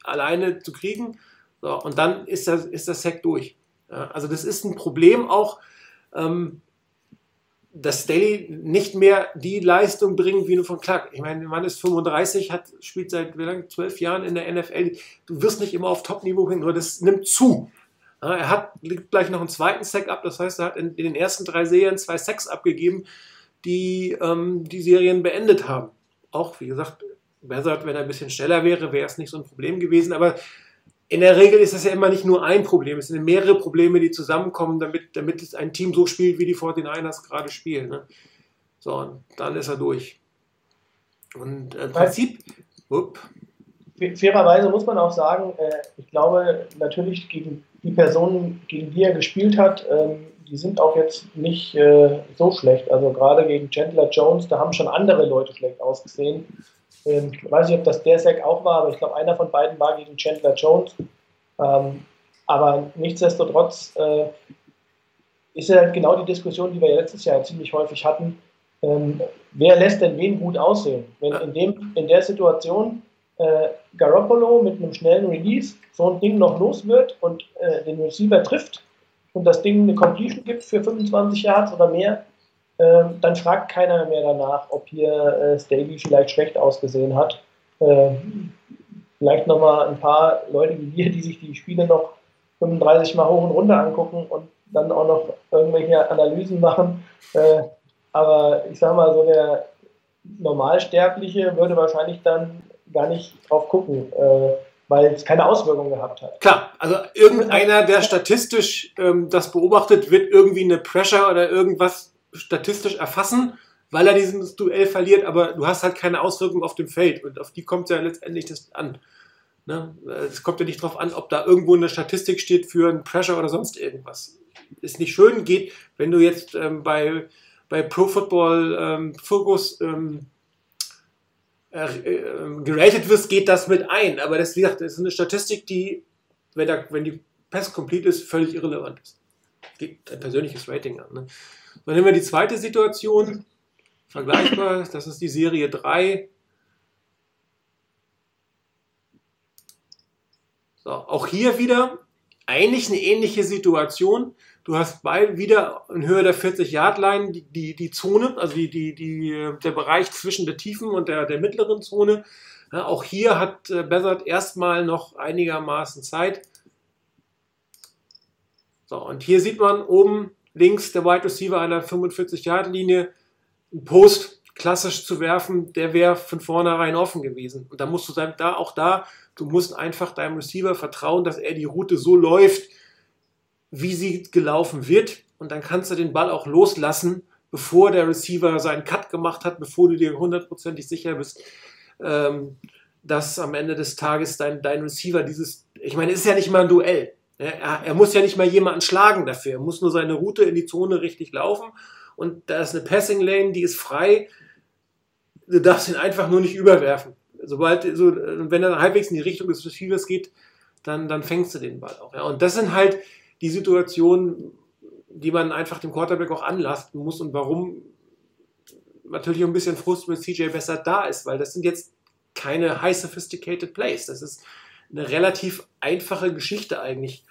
alleine zu kriegen So, und dann ist das, ist das Sack durch. Ja, also das ist ein Problem auch, ähm, dass Staley nicht mehr die Leistung bringt wie nur von Clark. Ich meine, der Mann ist 35, hat, spielt seit wie lange, zwölf Jahren in der NFL. Du wirst nicht immer auf Top-Niveau hin, nur das nimmt zu. Ja, er hat gleich noch einen zweiten Sack ab, das heißt, er hat in, in den ersten drei Serien zwei Sacks abgegeben, die ähm, die Serien beendet haben. Auch, wie gesagt, Bezard, wenn er ein bisschen schneller wäre, wäre es nicht so ein Problem gewesen, aber in der Regel ist das ja immer nicht nur ein Problem, es sind mehrere Probleme, die zusammenkommen, damit, damit es ein Team so spielt, wie die 49ers gerade spielen. Ne? So, und dann ist er durch. Und äh, im Prinzip, up. fairerweise muss man auch sagen, äh, ich glaube natürlich gegen die Personen, gegen die er gespielt hat, ähm, die sind auch jetzt nicht äh, so schlecht. Also gerade gegen Chandler Jones, da haben schon andere Leute schlecht ausgesehen. Ähm, ich weiß nicht, ob das der Sack auch war, aber ich glaube, einer von beiden war gegen Chandler Jones. Ähm, aber nichtsdestotrotz äh, ist ja halt genau die Diskussion, die wir ja letztes Jahr ziemlich häufig hatten. Ähm, wer lässt denn wen gut aussehen? Wenn in, dem, in der Situation äh, Garoppolo mit einem schnellen Release so ein Ding noch los wird und äh, den Receiver trifft und das Ding eine Completion gibt für 25 Yards oder mehr, äh, dann fragt keiner mehr danach, ob hier äh, Staley vielleicht schlecht ausgesehen hat. Äh, vielleicht nochmal ein paar Leute wie wir, die sich die Spiele noch 35 Mal hoch und runter angucken und dann auch noch irgendwelche Analysen machen. Äh, aber ich sage mal, so der Normalsterbliche würde wahrscheinlich dann gar nicht drauf gucken, äh, weil es keine Auswirkungen gehabt hat. Klar, also irgendeiner, der statistisch ähm, das beobachtet, wird irgendwie eine Pressure oder irgendwas statistisch erfassen, weil er dieses Duell verliert, aber du hast halt keine Auswirkung auf dem Feld und auf die kommt ja letztendlich das an. Ne? Es kommt ja nicht darauf an, ob da irgendwo eine Statistik steht für einen Pressure oder sonst irgendwas. Ist nicht schön, geht, wenn du jetzt ähm, bei, bei Pro Football ähm, Focus ähm, äh, äh, geratet wirst, geht das mit ein. Aber das, wie gesagt, das ist eine Statistik, die, wenn, da, wenn die Pass complete ist, völlig irrelevant ist. Geht ein persönliches Rating an. Ne? Dann nehmen wir die zweite Situation, vergleichbar, das ist die Serie 3. So, auch hier wieder eigentlich eine ähnliche Situation. Du hast bei wieder in Höhe der 40-Yard-Line die, die, die Zone, also die, die, die, der Bereich zwischen der tiefen und der, der mittleren Zone. Ja, auch hier hat äh, Bessert erstmal noch einigermaßen Zeit. So, und hier sieht man oben links der Wide Receiver der 45-Yard-Linie, einen Post klassisch zu werfen, der wäre von vornherein offen gewesen. Und da musst du dann da auch da, du musst einfach deinem Receiver vertrauen, dass er die Route so läuft, wie sie gelaufen wird. Und dann kannst du den Ball auch loslassen, bevor der Receiver seinen Cut gemacht hat, bevor du dir hundertprozentig sicher bist, ähm, dass am Ende des Tages dein, dein Receiver dieses, ich meine, es ist ja nicht mal ein Duell. Er, er, muss ja nicht mal jemanden schlagen dafür. Er muss nur seine Route in die Zone richtig laufen. Und da ist eine Passing Lane, die ist frei. Du darfst ihn einfach nur nicht überwerfen. Sobald, so, wenn er halbwegs in die Richtung des Receivers geht, dann, dann fängst du den Ball auch. Ja. Und das sind halt die Situationen, die man einfach dem Quarterback auch anlasten muss und warum natürlich ein bisschen Frust mit CJ besser da ist, weil das sind jetzt keine high sophisticated Plays. Das ist eine relativ einfache Geschichte eigentlich.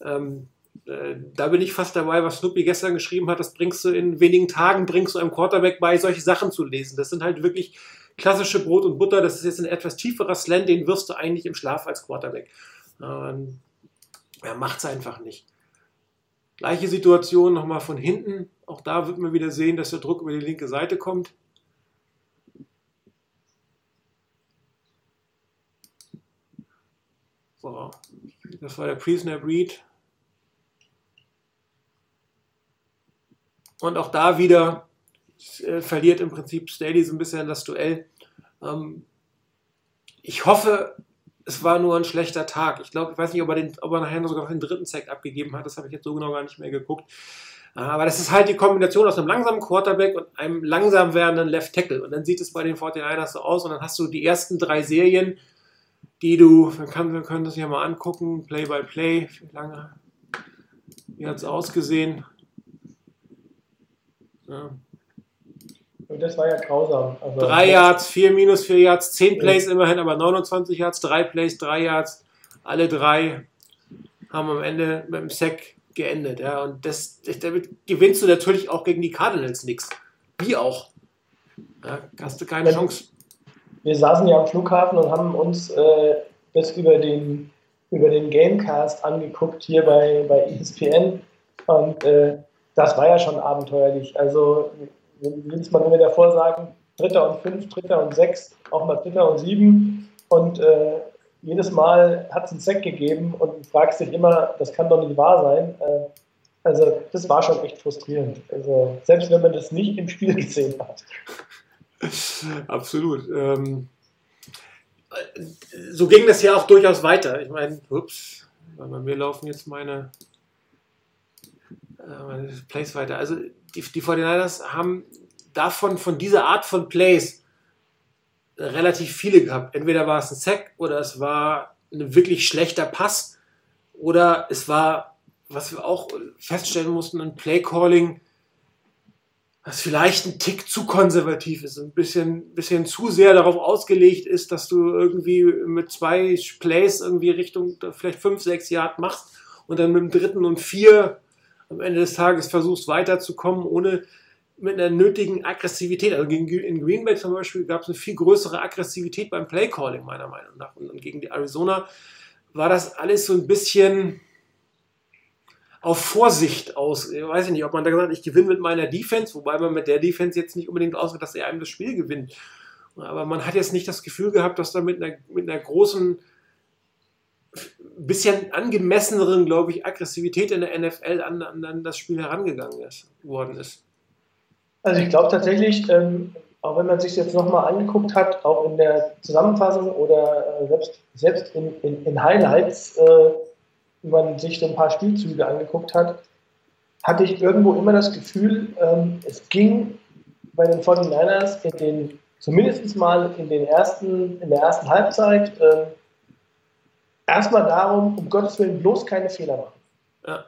Ähm, äh, da bin ich fast dabei, was Snoopy gestern geschrieben hat, das bringst du in wenigen Tagen, bringst du einem Quarterback bei, solche Sachen zu lesen. Das sind halt wirklich klassische Brot und Butter, das ist jetzt ein etwas tieferer Slant, den wirst du eigentlich im Schlaf als Quarterback. Ähm, er macht es einfach nicht. Gleiche Situation nochmal von hinten. Auch da wird man wieder sehen, dass der Druck über die linke Seite kommt. So, das war der Pre-Snap Read. Und auch da wieder äh, verliert im Prinzip Staley so ein bisschen das Duell. Ähm, ich hoffe, es war nur ein schlechter Tag. Ich glaube, ich weiß nicht, ob er, den, ob er nachher sogar noch den dritten Sack abgegeben hat. Das habe ich jetzt so genau gar nicht mehr geguckt. Aber das ist halt die Kombination aus einem langsamen Quarterback und einem langsam werdenden Left Tackle. Und dann sieht es bei den 49ers so aus. Und dann hast du die ersten drei Serien die du, wir können, wir können das hier mal angucken, Play by Play, wie lange, wie hat es ausgesehen? Ja. Und das war ja grausam. Also, drei Yards, vier minus vier Yards, zehn Plays ja. immerhin, aber 29 Yards, drei Plays, drei Yards, alle drei haben am Ende mit dem Sack geendet. Ja. Und das, damit gewinnst du natürlich auch gegen die Cardinals nichts. Wie auch. Ja, hast du keine Chance. Wir saßen ja am Flughafen und haben uns äh, das über den, über den Gamecast angeguckt hier bei, bei ESPN. Und äh, das war ja schon abenteuerlich. Also jedes Mal, wenn wir davor sagen, Dritter und fünf, Dritter und sechs, auch mal Dritter und sieben. Und äh, jedes Mal hat es einen Sack gegeben und fragst dich immer, das kann doch nicht wahr sein. Äh, also das war schon echt frustrierend. Also selbst wenn man das nicht im Spiel [laughs] gesehen hat. Absolut. Ähm, so ging das ja auch durchaus weiter. Ich meine, ups, bei mir laufen jetzt meine, äh, Plays weiter. Also die, die 49ers haben davon, von dieser Art von Plays relativ viele gehabt. Entweder war es ein Sack oder es war ein wirklich schlechter Pass oder es war, was wir auch feststellen mussten, ein Play-Calling, was vielleicht ein Tick zu konservativ ist, ein bisschen, bisschen zu sehr darauf ausgelegt ist, dass du irgendwie mit zwei Plays irgendwie Richtung vielleicht fünf, sechs Yard machst und dann mit dem dritten und vier am Ende des Tages versuchst weiterzukommen, ohne mit einer nötigen Aggressivität. Also gegen, in Green Bay zum Beispiel gab es eine viel größere Aggressivität beim Playcalling, meiner Meinung nach. Und gegen die Arizona war das alles so ein bisschen auf Vorsicht aus. Ich weiß nicht, ob man da gesagt hat, ich gewinne mit meiner Defense, wobei man mit der Defense jetzt nicht unbedingt ausgeht, dass er einem das Spiel gewinnt. Aber man hat jetzt nicht das Gefühl gehabt, dass da mit einer, mit einer großen, bisschen angemesseneren, glaube ich, Aggressivität in der NFL an, an das Spiel herangegangen ist, worden ist. Also ich glaube tatsächlich, ähm, auch wenn man sich jetzt nochmal angeguckt hat, auch in der Zusammenfassung oder äh, selbst, selbst in, in, in Highlights, äh, wenn man sich so ein paar Spielzüge angeguckt hat, hatte ich irgendwo immer das Gefühl, ähm, es ging bei den 49ers in den, zumindest mal in, den ersten, in der ersten Halbzeit, äh, erstmal darum, um Gottes Willen bloß keine Fehler machen. Ja.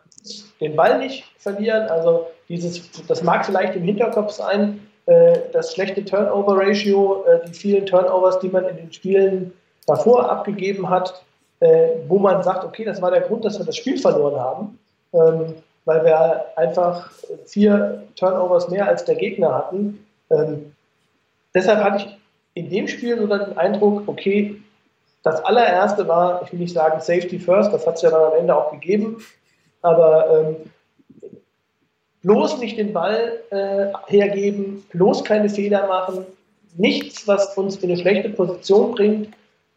Den Ball nicht verlieren, also dieses, das mag vielleicht im Hinterkopf sein, äh, das schlechte Turnover-Ratio, äh, die vielen Turnovers, die man in den Spielen davor abgegeben hat, äh, wo man sagt, okay, das war der Grund, dass wir das Spiel verloren haben, ähm, weil wir einfach vier Turnovers mehr als der Gegner hatten. Ähm, deshalb hatte ich in dem Spiel so den Eindruck, okay, das allererste war, ich will nicht sagen Safety First, das hat es ja dann am Ende auch gegeben, aber ähm, bloß nicht den Ball äh, hergeben, bloß keine Fehler machen, nichts, was uns in eine schlechte Position bringt.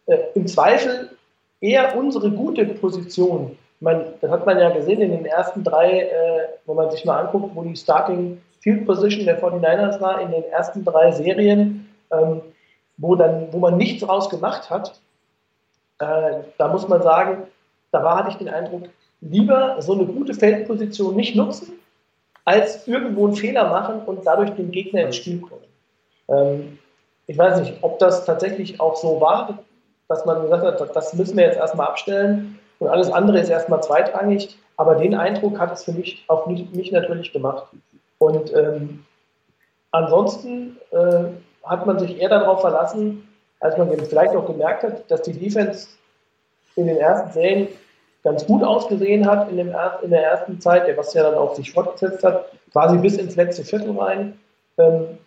Äh, Im Zweifel eher unsere gute Position. Man, das hat man ja gesehen in den ersten drei, äh, wenn man sich mal anguckt, wo die Starting Field Position der 49ers war, in den ersten drei Serien, ähm, wo, dann, wo man nichts draus gemacht hat. Äh, da muss man sagen, da war, hatte ich den Eindruck, lieber so eine gute Feldposition nicht nutzen, als irgendwo einen Fehler machen und dadurch den Gegner ins Spiel kommen. Ähm, ich weiß nicht, ob das tatsächlich auch so war, dass man gesagt hat, das müssen wir jetzt erstmal abstellen und alles andere ist erstmal zweitrangig. Aber den Eindruck hat es für mich auf mich, natürlich gemacht. Und ähm, ansonsten äh, hat man sich eher darauf verlassen, als man vielleicht auch gemerkt hat, dass die Defense in den ersten Serien ganz gut ausgesehen hat in, dem, in der ersten Zeit, was ja dann auch sich fortgesetzt hat, quasi bis ins letzte Viertel rein, ähm,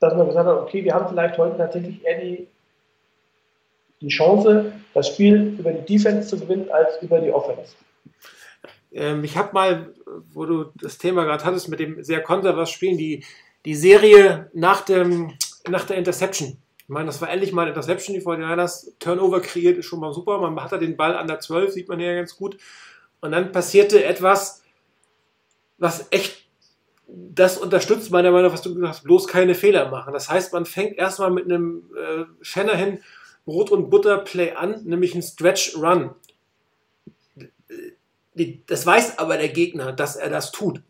dass man gesagt hat, okay, wir haben vielleicht heute tatsächlich eher die, die Chance, das Spiel über die Defense zu gewinnen, als über die Offense. Ähm, ich habe mal, wo du das Thema gerade hattest, mit dem sehr konservativen Spielen, die, die Serie nach, dem, nach der Interception ich meine, das war endlich mal eine Interception, die 49ers. Turnover kreiert ist schon mal super. Man hat da den Ball an der 12, sieht man hier ganz gut. Und dann passierte etwas, was echt das unterstützt meiner Meinung nach, was du gesagt hast, bloß keine Fehler machen. Das heißt, man fängt erstmal mit einem äh, Shanahan Brot- und Butter-Play an, nämlich ein Stretch-Run. Das weiß aber der Gegner, dass er das tut.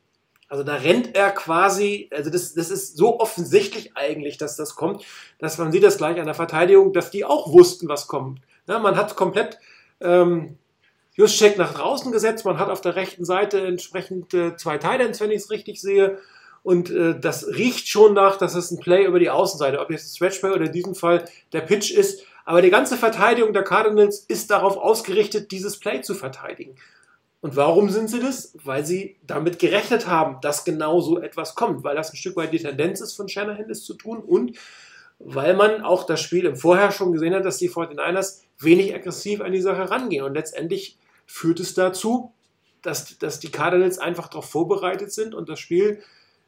Also da rennt er quasi, also das, das ist so offensichtlich eigentlich, dass das kommt, dass man sieht das gleich an der Verteidigung, dass die auch wussten, was kommt. Ja, man hat komplett ähm, Juszczyk nach draußen gesetzt, man hat auf der rechten Seite entsprechend äh, zwei Titans, wenn ich es richtig sehe. Und äh, das riecht schon nach, dass es ein Play über die Außenseite, ob jetzt ein Stretchplay oder in diesem Fall der Pitch ist. Aber die ganze Verteidigung der Cardinals ist darauf ausgerichtet, dieses Play zu verteidigen. Und warum sind sie das? Weil sie damit gerechnet haben, dass genau so etwas kommt, weil das ein Stück weit die Tendenz ist von Shanahan, es zu tun und weil man auch das Spiel im Vorher schon gesehen hat, dass die 49ers wenig aggressiv an die Sache rangehen. Und letztendlich führt es dazu, dass, dass die Cardinals einfach darauf vorbereitet sind und das Spiel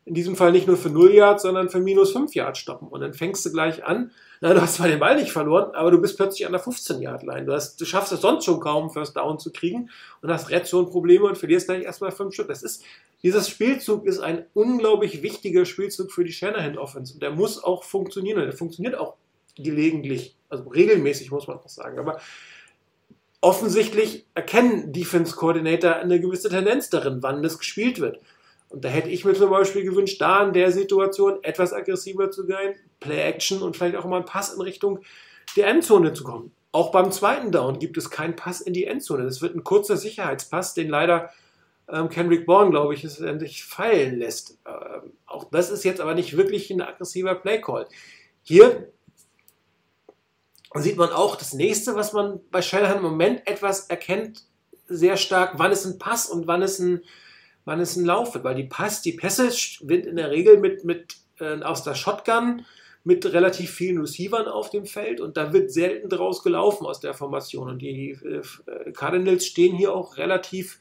in diesem Fall nicht nur für 0 Yards, sondern für minus 5 Yards stoppen. Und dann fängst du gleich an. Na, du hast zwar den Ball nicht verloren, aber du bist plötzlich an der 15-Yard-Line. Du, du schaffst es sonst schon kaum, First Down zu kriegen und hast Red Zone-Probleme und verlierst gleich erstmal 5 Stück. Das ist, dieses Spielzug ist ein unglaublich wichtiger Spielzug für die Shanahan-Offense. Und der muss auch funktionieren. Und der funktioniert auch gelegentlich, also regelmäßig, muss man auch sagen. Aber offensichtlich erkennen Defense Coordinator eine gewisse Tendenz darin, wann das gespielt wird. Und da hätte ich mir zum Beispiel gewünscht, da in der Situation etwas aggressiver zu sein, Play-Action und vielleicht auch mal einen Pass in Richtung der Endzone zu kommen. Auch beim zweiten Down gibt es keinen Pass in die Endzone. Das wird ein kurzer Sicherheitspass, den leider ähm, Kendrick Bourne, glaube ich, es endlich fallen lässt. Ähm, auch das ist jetzt aber nicht wirklich ein aggressiver Play-Call. Hier sieht man auch das nächste, was man bei Shanahan im Moment etwas erkennt, sehr stark, wann ist ein Pass und wann ist ein, wann es ein Lauf wird, weil die Pass, die Pässe wird in der Regel mit, mit äh, aus der Shotgun mit relativ vielen Receivern auf dem Feld und da wird selten draus gelaufen aus der Formation. Und die äh, Cardinals stehen hier auch relativ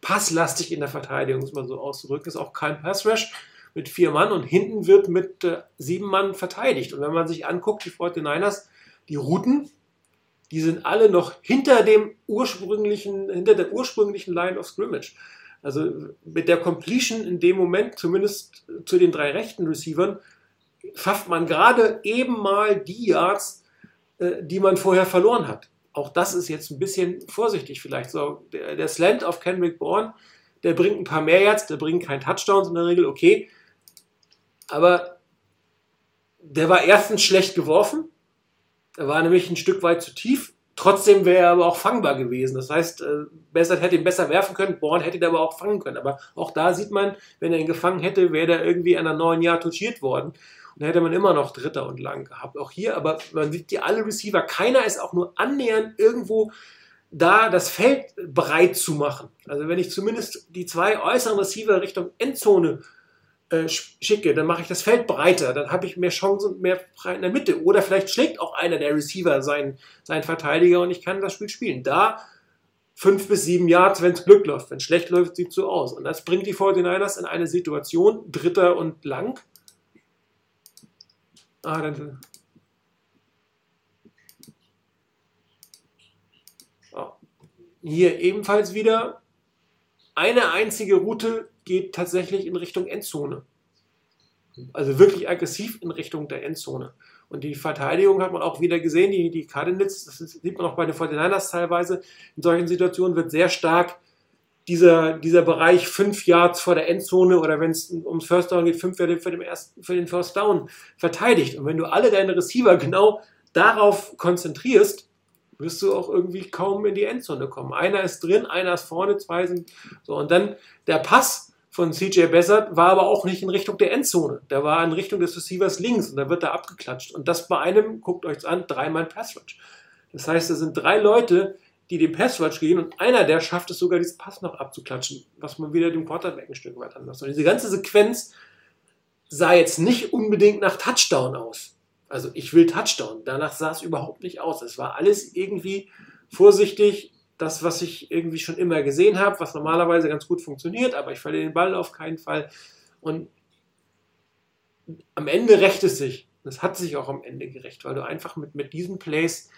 passlastig in der Verteidigung, muss man so ausdrücken, ist auch kein Pass-Rush mit vier Mann und hinten wird mit äh, sieben Mann verteidigt. Und wenn man sich anguckt, die 49ers, die Routen, die sind alle noch hinter dem ursprünglichen, hinter der ursprünglichen Line of Scrimmage. Also mit der Completion in dem Moment, zumindest zu den drei rechten Receivern, schafft man gerade eben mal die Yards, äh, die man vorher verloren hat. Auch das ist jetzt ein bisschen vorsichtig vielleicht. So, der, der Slant auf Kendrick Bourne, der bringt ein paar mehr Yards, der bringt keinen Touchdowns in der Regel, okay. Aber der war erstens schlecht geworfen. Er war nämlich ein Stück weit zu tief Trotzdem wäre er aber auch fangbar gewesen. Das heißt, äh, Bessert hätte ihn besser werfen können, Born hätte ihn aber auch fangen können. Aber auch da sieht man, wenn er ihn gefangen hätte, wäre er irgendwie an einer neuen Jahr touchiert worden. Und dann hätte man immer noch Dritter und Lang gehabt. Auch hier, aber man sieht die alle Receiver, keiner ist auch nur annähernd irgendwo da, das Feld breit zu machen. Also wenn ich zumindest die zwei äußeren Receiver Richtung Endzone äh, schicke, dann mache ich das Feld breiter, dann habe ich mehr Chancen mehr frei in der Mitte. Oder vielleicht schlägt auch einer der Receiver seinen, seinen Verteidiger und ich kann das Spiel spielen. Da fünf bis sieben Yards, wenn es Glück läuft. Wenn es schlecht läuft, sieht es so aus. Und das bringt die 49ers in eine Situation, dritter und lang. Ah, dann. Oh. Hier ebenfalls wieder eine einzige Route geht tatsächlich in Richtung Endzone. Also wirklich aggressiv in Richtung der Endzone. Und die Verteidigung hat man auch wieder gesehen, die, die Cardinals, das sieht man auch bei den 49ers teilweise, in solchen Situationen wird sehr stark dieser, dieser Bereich fünf Yards vor der Endzone oder wenn es ums First Down geht, fünf den, für, den ersten, für den First Down verteidigt. Und wenn du alle deine Receiver genau darauf konzentrierst, wirst du auch irgendwie kaum in die Endzone kommen. Einer ist drin, einer ist vorne, zwei sind so. Und dann der Pass von CJ Bessert war aber auch nicht in Richtung der Endzone. Der war in Richtung des Receivers links und da wird er abgeklatscht. Und das bei einem, guckt euch an, dreimal Passwatch. Das heißt, es sind drei Leute, die den Passwatch gehen und einer, der schafft es sogar, diesen Pass noch abzuklatschen, was man wieder dem Quarterback ein Stück weit anders. Und diese ganze Sequenz sah jetzt nicht unbedingt nach Touchdown aus. Also ich will Touchdown. Danach sah es überhaupt nicht aus. Es war alles irgendwie vorsichtig, das, was ich irgendwie schon immer gesehen habe, was normalerweise ganz gut funktioniert, aber ich verliere den Ball auf keinen Fall. Und am Ende rächt es sich. Das hat sich auch am Ende gerecht, weil du einfach mit, mit diesen Plays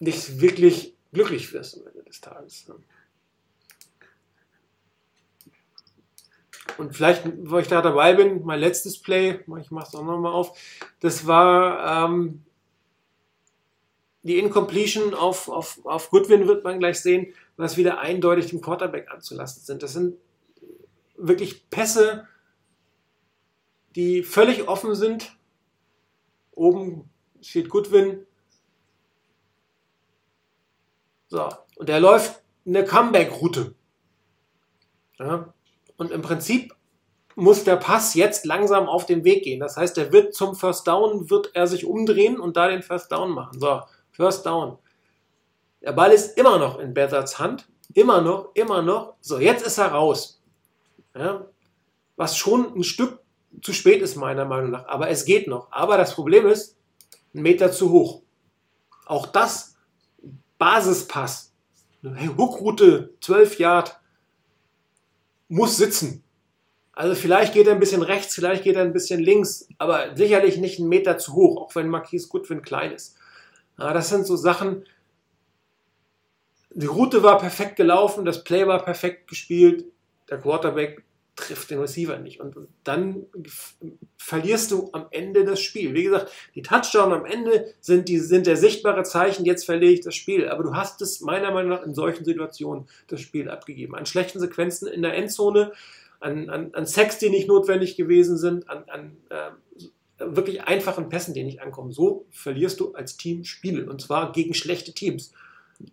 nicht wirklich glücklich wirst am Ende des Tages. Und vielleicht, wo ich da dabei bin, mein letztes Play, ich mache es auch nochmal auf, das war ähm, die Incompletion auf, auf, auf Goodwin wird man gleich sehen, was wieder eindeutig dem Quarterback anzulasten sind. Das sind wirklich Pässe, die völlig offen sind. Oben steht Goodwin. So, und er läuft eine Comeback-Route. Ja, und im Prinzip muss der Pass jetzt langsam auf den Weg gehen. Das heißt, er wird zum First Down, wird er sich umdrehen und da den First Down machen. So, First Down. Der Ball ist immer noch in Bethers Hand. immer noch, immer noch, so jetzt ist er raus. Ja, was schon ein Stück zu spät ist, meiner Meinung nach. Aber es geht noch. Aber das Problem ist, ein Meter zu hoch. Auch das Basispass. Hey, Hookroute, 12 Yard, muss sitzen. Also vielleicht geht er ein bisschen rechts, vielleicht geht er ein bisschen links, aber sicherlich nicht einen Meter zu hoch, auch wenn Marquis Goodwin klein ist. Ja, das sind so Sachen. Die Route war perfekt gelaufen, das Play war perfekt gespielt, der Quarterback trifft den Receiver nicht. Und dann verlierst du am Ende das Spiel. Wie gesagt, die Touchdown am Ende sind, die, sind der sichtbare Zeichen, jetzt verliere ich das Spiel. Aber du hast es meiner Meinung nach in solchen Situationen das Spiel abgegeben. An schlechten Sequenzen in der Endzone, an, an, an Sex, die nicht notwendig gewesen sind, an, an äh, wirklich einfachen Pässen, die nicht ankommen. So verlierst du als Team Spiele. Und zwar gegen schlechte Teams.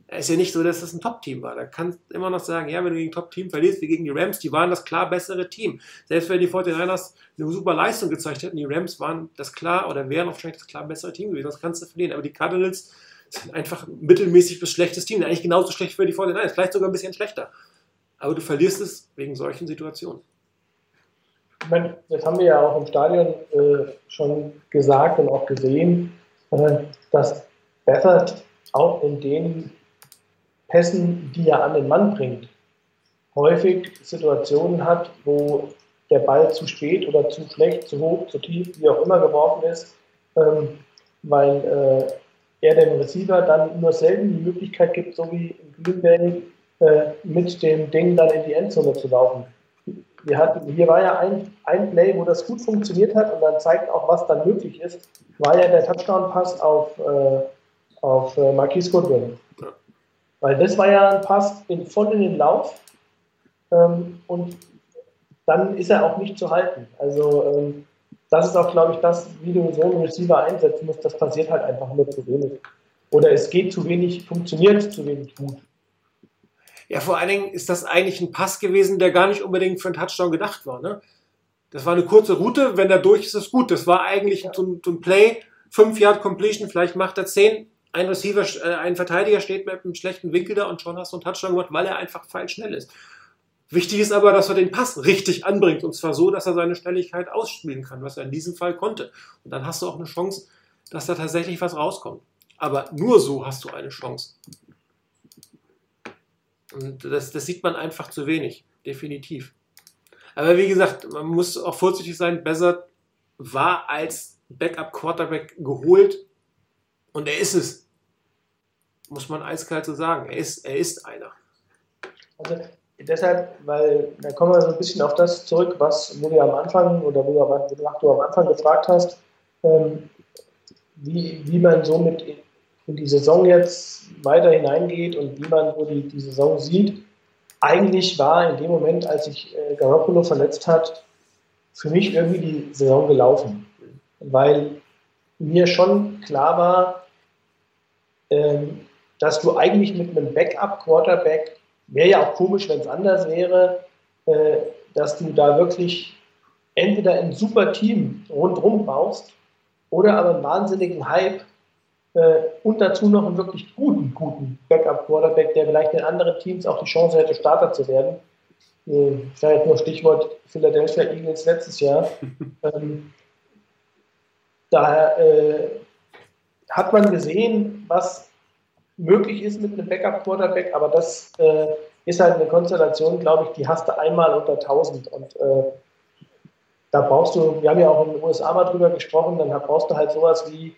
Es ist ja nicht so, dass das ein Top-Team war. Da kannst du immer noch sagen, ja, wenn du gegen Top-Team verlierst, wie gegen die Rams, die waren das klar bessere Team. Selbst wenn die 49ers eine super Leistung gezeigt hätten, die Rams waren das klar oder wären wahrscheinlich das klar bessere Team gewesen. Das kannst du verlieren. Aber die Cardinals sind einfach ein mittelmäßig bis schlechtes Team. Eigentlich genauso schlecht wie die 49ers, vielleicht sogar ein bisschen schlechter. Aber du verlierst es wegen solchen Situationen. Ich meine, das haben wir ja auch im Stadion äh, schon gesagt und auch gesehen, äh, dass Bethard auch in den Pässen, die er an den Mann bringt, häufig Situationen hat, wo der Ball zu spät oder zu schlecht, zu hoch, zu tief, wie auch immer geworfen ist, ähm, weil äh, er dem Receiver dann nur selten die Möglichkeit gibt, so wie in Green Bay, äh, mit dem Ding dann in die Endzone zu laufen. Wir hatten, hier war ja ein, ein Play, wo das gut funktioniert hat und dann zeigt auch, was dann möglich ist, war ja der Touchdown-Pass auf äh, auf äh, Marquis Goodwin. Ja. Weil das war ja ein Pass in, voll in den Lauf ähm, und dann ist er auch nicht zu halten. Also ähm, das ist auch, glaube ich, das, wie du so einen Receiver einsetzen musst, das passiert halt einfach nur zu wenig. Oder es geht zu wenig, funktioniert zu wenig gut. Ja, vor allen Dingen ist das eigentlich ein Pass gewesen, der gar nicht unbedingt für einen Touchdown gedacht war. Ne? Das war eine kurze Route, wenn er durch ist, ist gut. Das war eigentlich ja. so, ein, so ein Play, 5 Yard Completion, vielleicht macht er 10, ein Receiver, äh, ein Verteidiger steht mit einem schlechten Winkel da und schon hast du einen Touchdown gemacht, weil er einfach fein schnell ist. Wichtig ist aber, dass er den Pass richtig anbringt und zwar so, dass er seine Schnelligkeit ausspielen kann, was er in diesem Fall konnte. Und dann hast du auch eine Chance, dass da tatsächlich was rauskommt. Aber nur so hast du eine Chance. Und das, das sieht man einfach zu wenig, definitiv. Aber wie gesagt, man muss auch vorsichtig sein. Bessert war als Backup-Quarterback geholt und er ist es muss man eiskalt so sagen. Er ist, er ist einer. Also deshalb, weil da kommen wir so ein bisschen auf das zurück, was wo du am Anfang oder wo du, am Anfang gefragt hast, ähm, wie, wie man so mit in die Saison jetzt weiter hineingeht und wie man wo die, die Saison sieht. Eigentlich war in dem Moment, als sich äh, Garoppolo verletzt hat, für mich irgendwie die Saison gelaufen. Weil mir schon klar war, ähm, dass du eigentlich mit einem Backup-Quarterback, wäre ja auch komisch, wenn es anders wäre, äh, dass du da wirklich entweder ein super Team rundherum baust oder aber einen wahnsinnigen Hype und dazu noch einen wirklich guten, guten Backup-Quarterback, der vielleicht in anderen Teams auch die Chance hätte, Starter zu werden. Äh, vielleicht nur Stichwort Philadelphia Eagles letztes Jahr. [laughs] ähm, daher äh, hat man gesehen, was möglich ist mit einem Backup-Quarterback, aber das äh, ist halt eine Konstellation, glaube ich, die hast du einmal unter 1000 und äh, da brauchst du, wir haben ja auch in den USA mal drüber gesprochen, dann brauchst du halt sowas wie äh,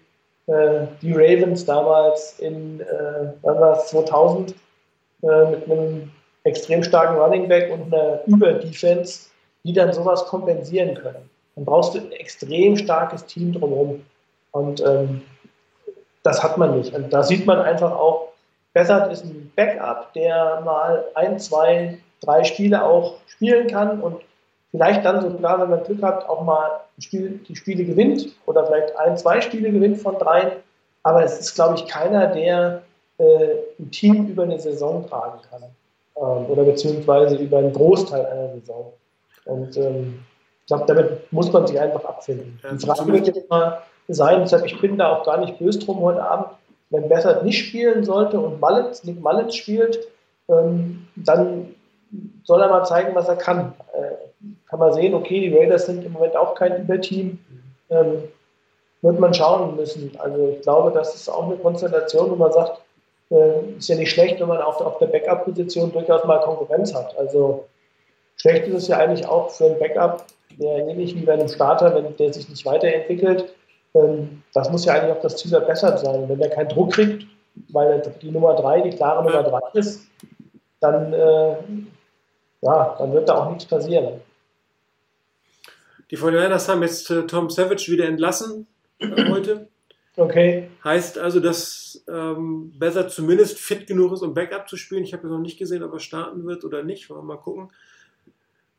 die Ravens damals in, äh, wann war es, 2000 äh, mit einem extrem starken Running Back und einer Über-Defense, die dann sowas kompensieren können. Dann brauchst du ein extrem starkes Team drumherum. Und ähm, das hat man nicht. Und da sieht man einfach auch, Bessert ist ein Backup, der mal ein, zwei, drei Spiele auch spielen kann und vielleicht dann sogar, wenn man Glück hat, auch mal Spiel, die Spiele gewinnt oder vielleicht ein, zwei Spiele gewinnt von dreien. Aber es ist, glaube ich, keiner, der äh, ein Team über eine Saison tragen kann. Ähm, oder beziehungsweise über einen Großteil einer Saison. Und ähm, ich glaube, damit muss man sich einfach abfinden. Die Frage wird jetzt mal, sein. Deshalb, ich bin da auch gar nicht böse drum heute Abend. Wenn Bessert nicht spielen sollte und Malletz, Nick Malletz spielt, ähm, dann soll er mal zeigen, was er kann. Äh, kann man sehen, okay, die Raiders sind im Moment auch kein Überteam. Ähm, wird man schauen müssen. Also ich glaube, das ist auch eine Konstellation, wo man sagt, äh, ist ja nicht schlecht, wenn man auf, auf der Backup-Position durchaus mal Konkurrenz hat. Also schlecht ist es ja eigentlich auch für einen Backup, der ähnlich wie bei einem Starter, wenn der sich nicht weiterentwickelt, ähm, das muss ja eigentlich auch das Ziel verbessert sein. Wenn der keinen Druck kriegt, weil die Nummer 3 die klare Nummer 3 ist, dann, äh, ja, dann wird da auch nichts passieren. Die 49ers haben jetzt äh, Tom Savage wieder entlassen äh, [clears throat] heute. Okay. Heißt also, dass ähm, Besser zumindest fit genug ist, um Backup zu spielen. Ich habe noch nicht gesehen, ob er starten wird oder nicht. Wollen wir mal gucken.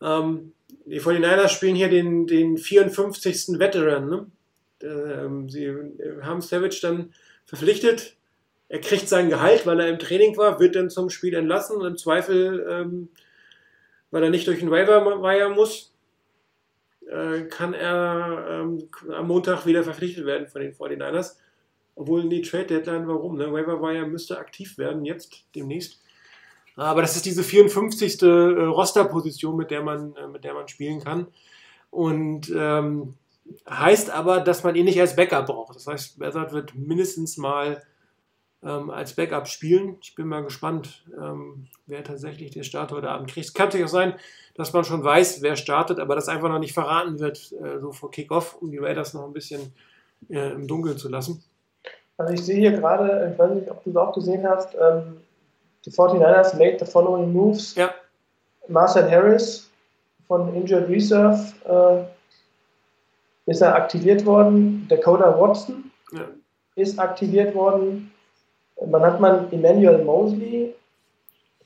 Ähm, die 49ers spielen hier den, den 54. Veteran. Ne? Ähm, sie haben Savage dann verpflichtet. Er kriegt sein Gehalt, weil er im Training war, wird dann zum Spiel entlassen und im Zweifel, ähm, weil er nicht durch den Waiver Wire muss, äh, kann er ähm, am Montag wieder verpflichtet werden von den 49ers. Obwohl in die Trade Deadline, warum? Ne? Waiver Wire müsste aktiv werden jetzt demnächst. Aber das ist diese 54. Äh, Rosterposition, mit der man, äh, mit der man spielen kann. Und ähm, heißt aber, dass man ihn nicht als Backup braucht. Das heißt, Bezzard wird mindestens mal ähm, als Backup spielen. Ich bin mal gespannt, ähm, wer tatsächlich den Start heute Abend kriegt. Es kann natürlich auch sein, dass man schon weiß, wer startet, aber das einfach noch nicht verraten wird, äh, so vor Kickoff, um die Raiders noch ein bisschen äh, im Dunkeln zu lassen. Also ich sehe hier gerade, ich weiß nicht, ob du es auch gesehen hast, ähm, die 49ers made the following moves. Ja. Marcel Harris von Injured Reserve äh, ist er aktiviert worden. Dakota Watson ja. ist aktiviert worden. Man hat man Emmanuel Mosley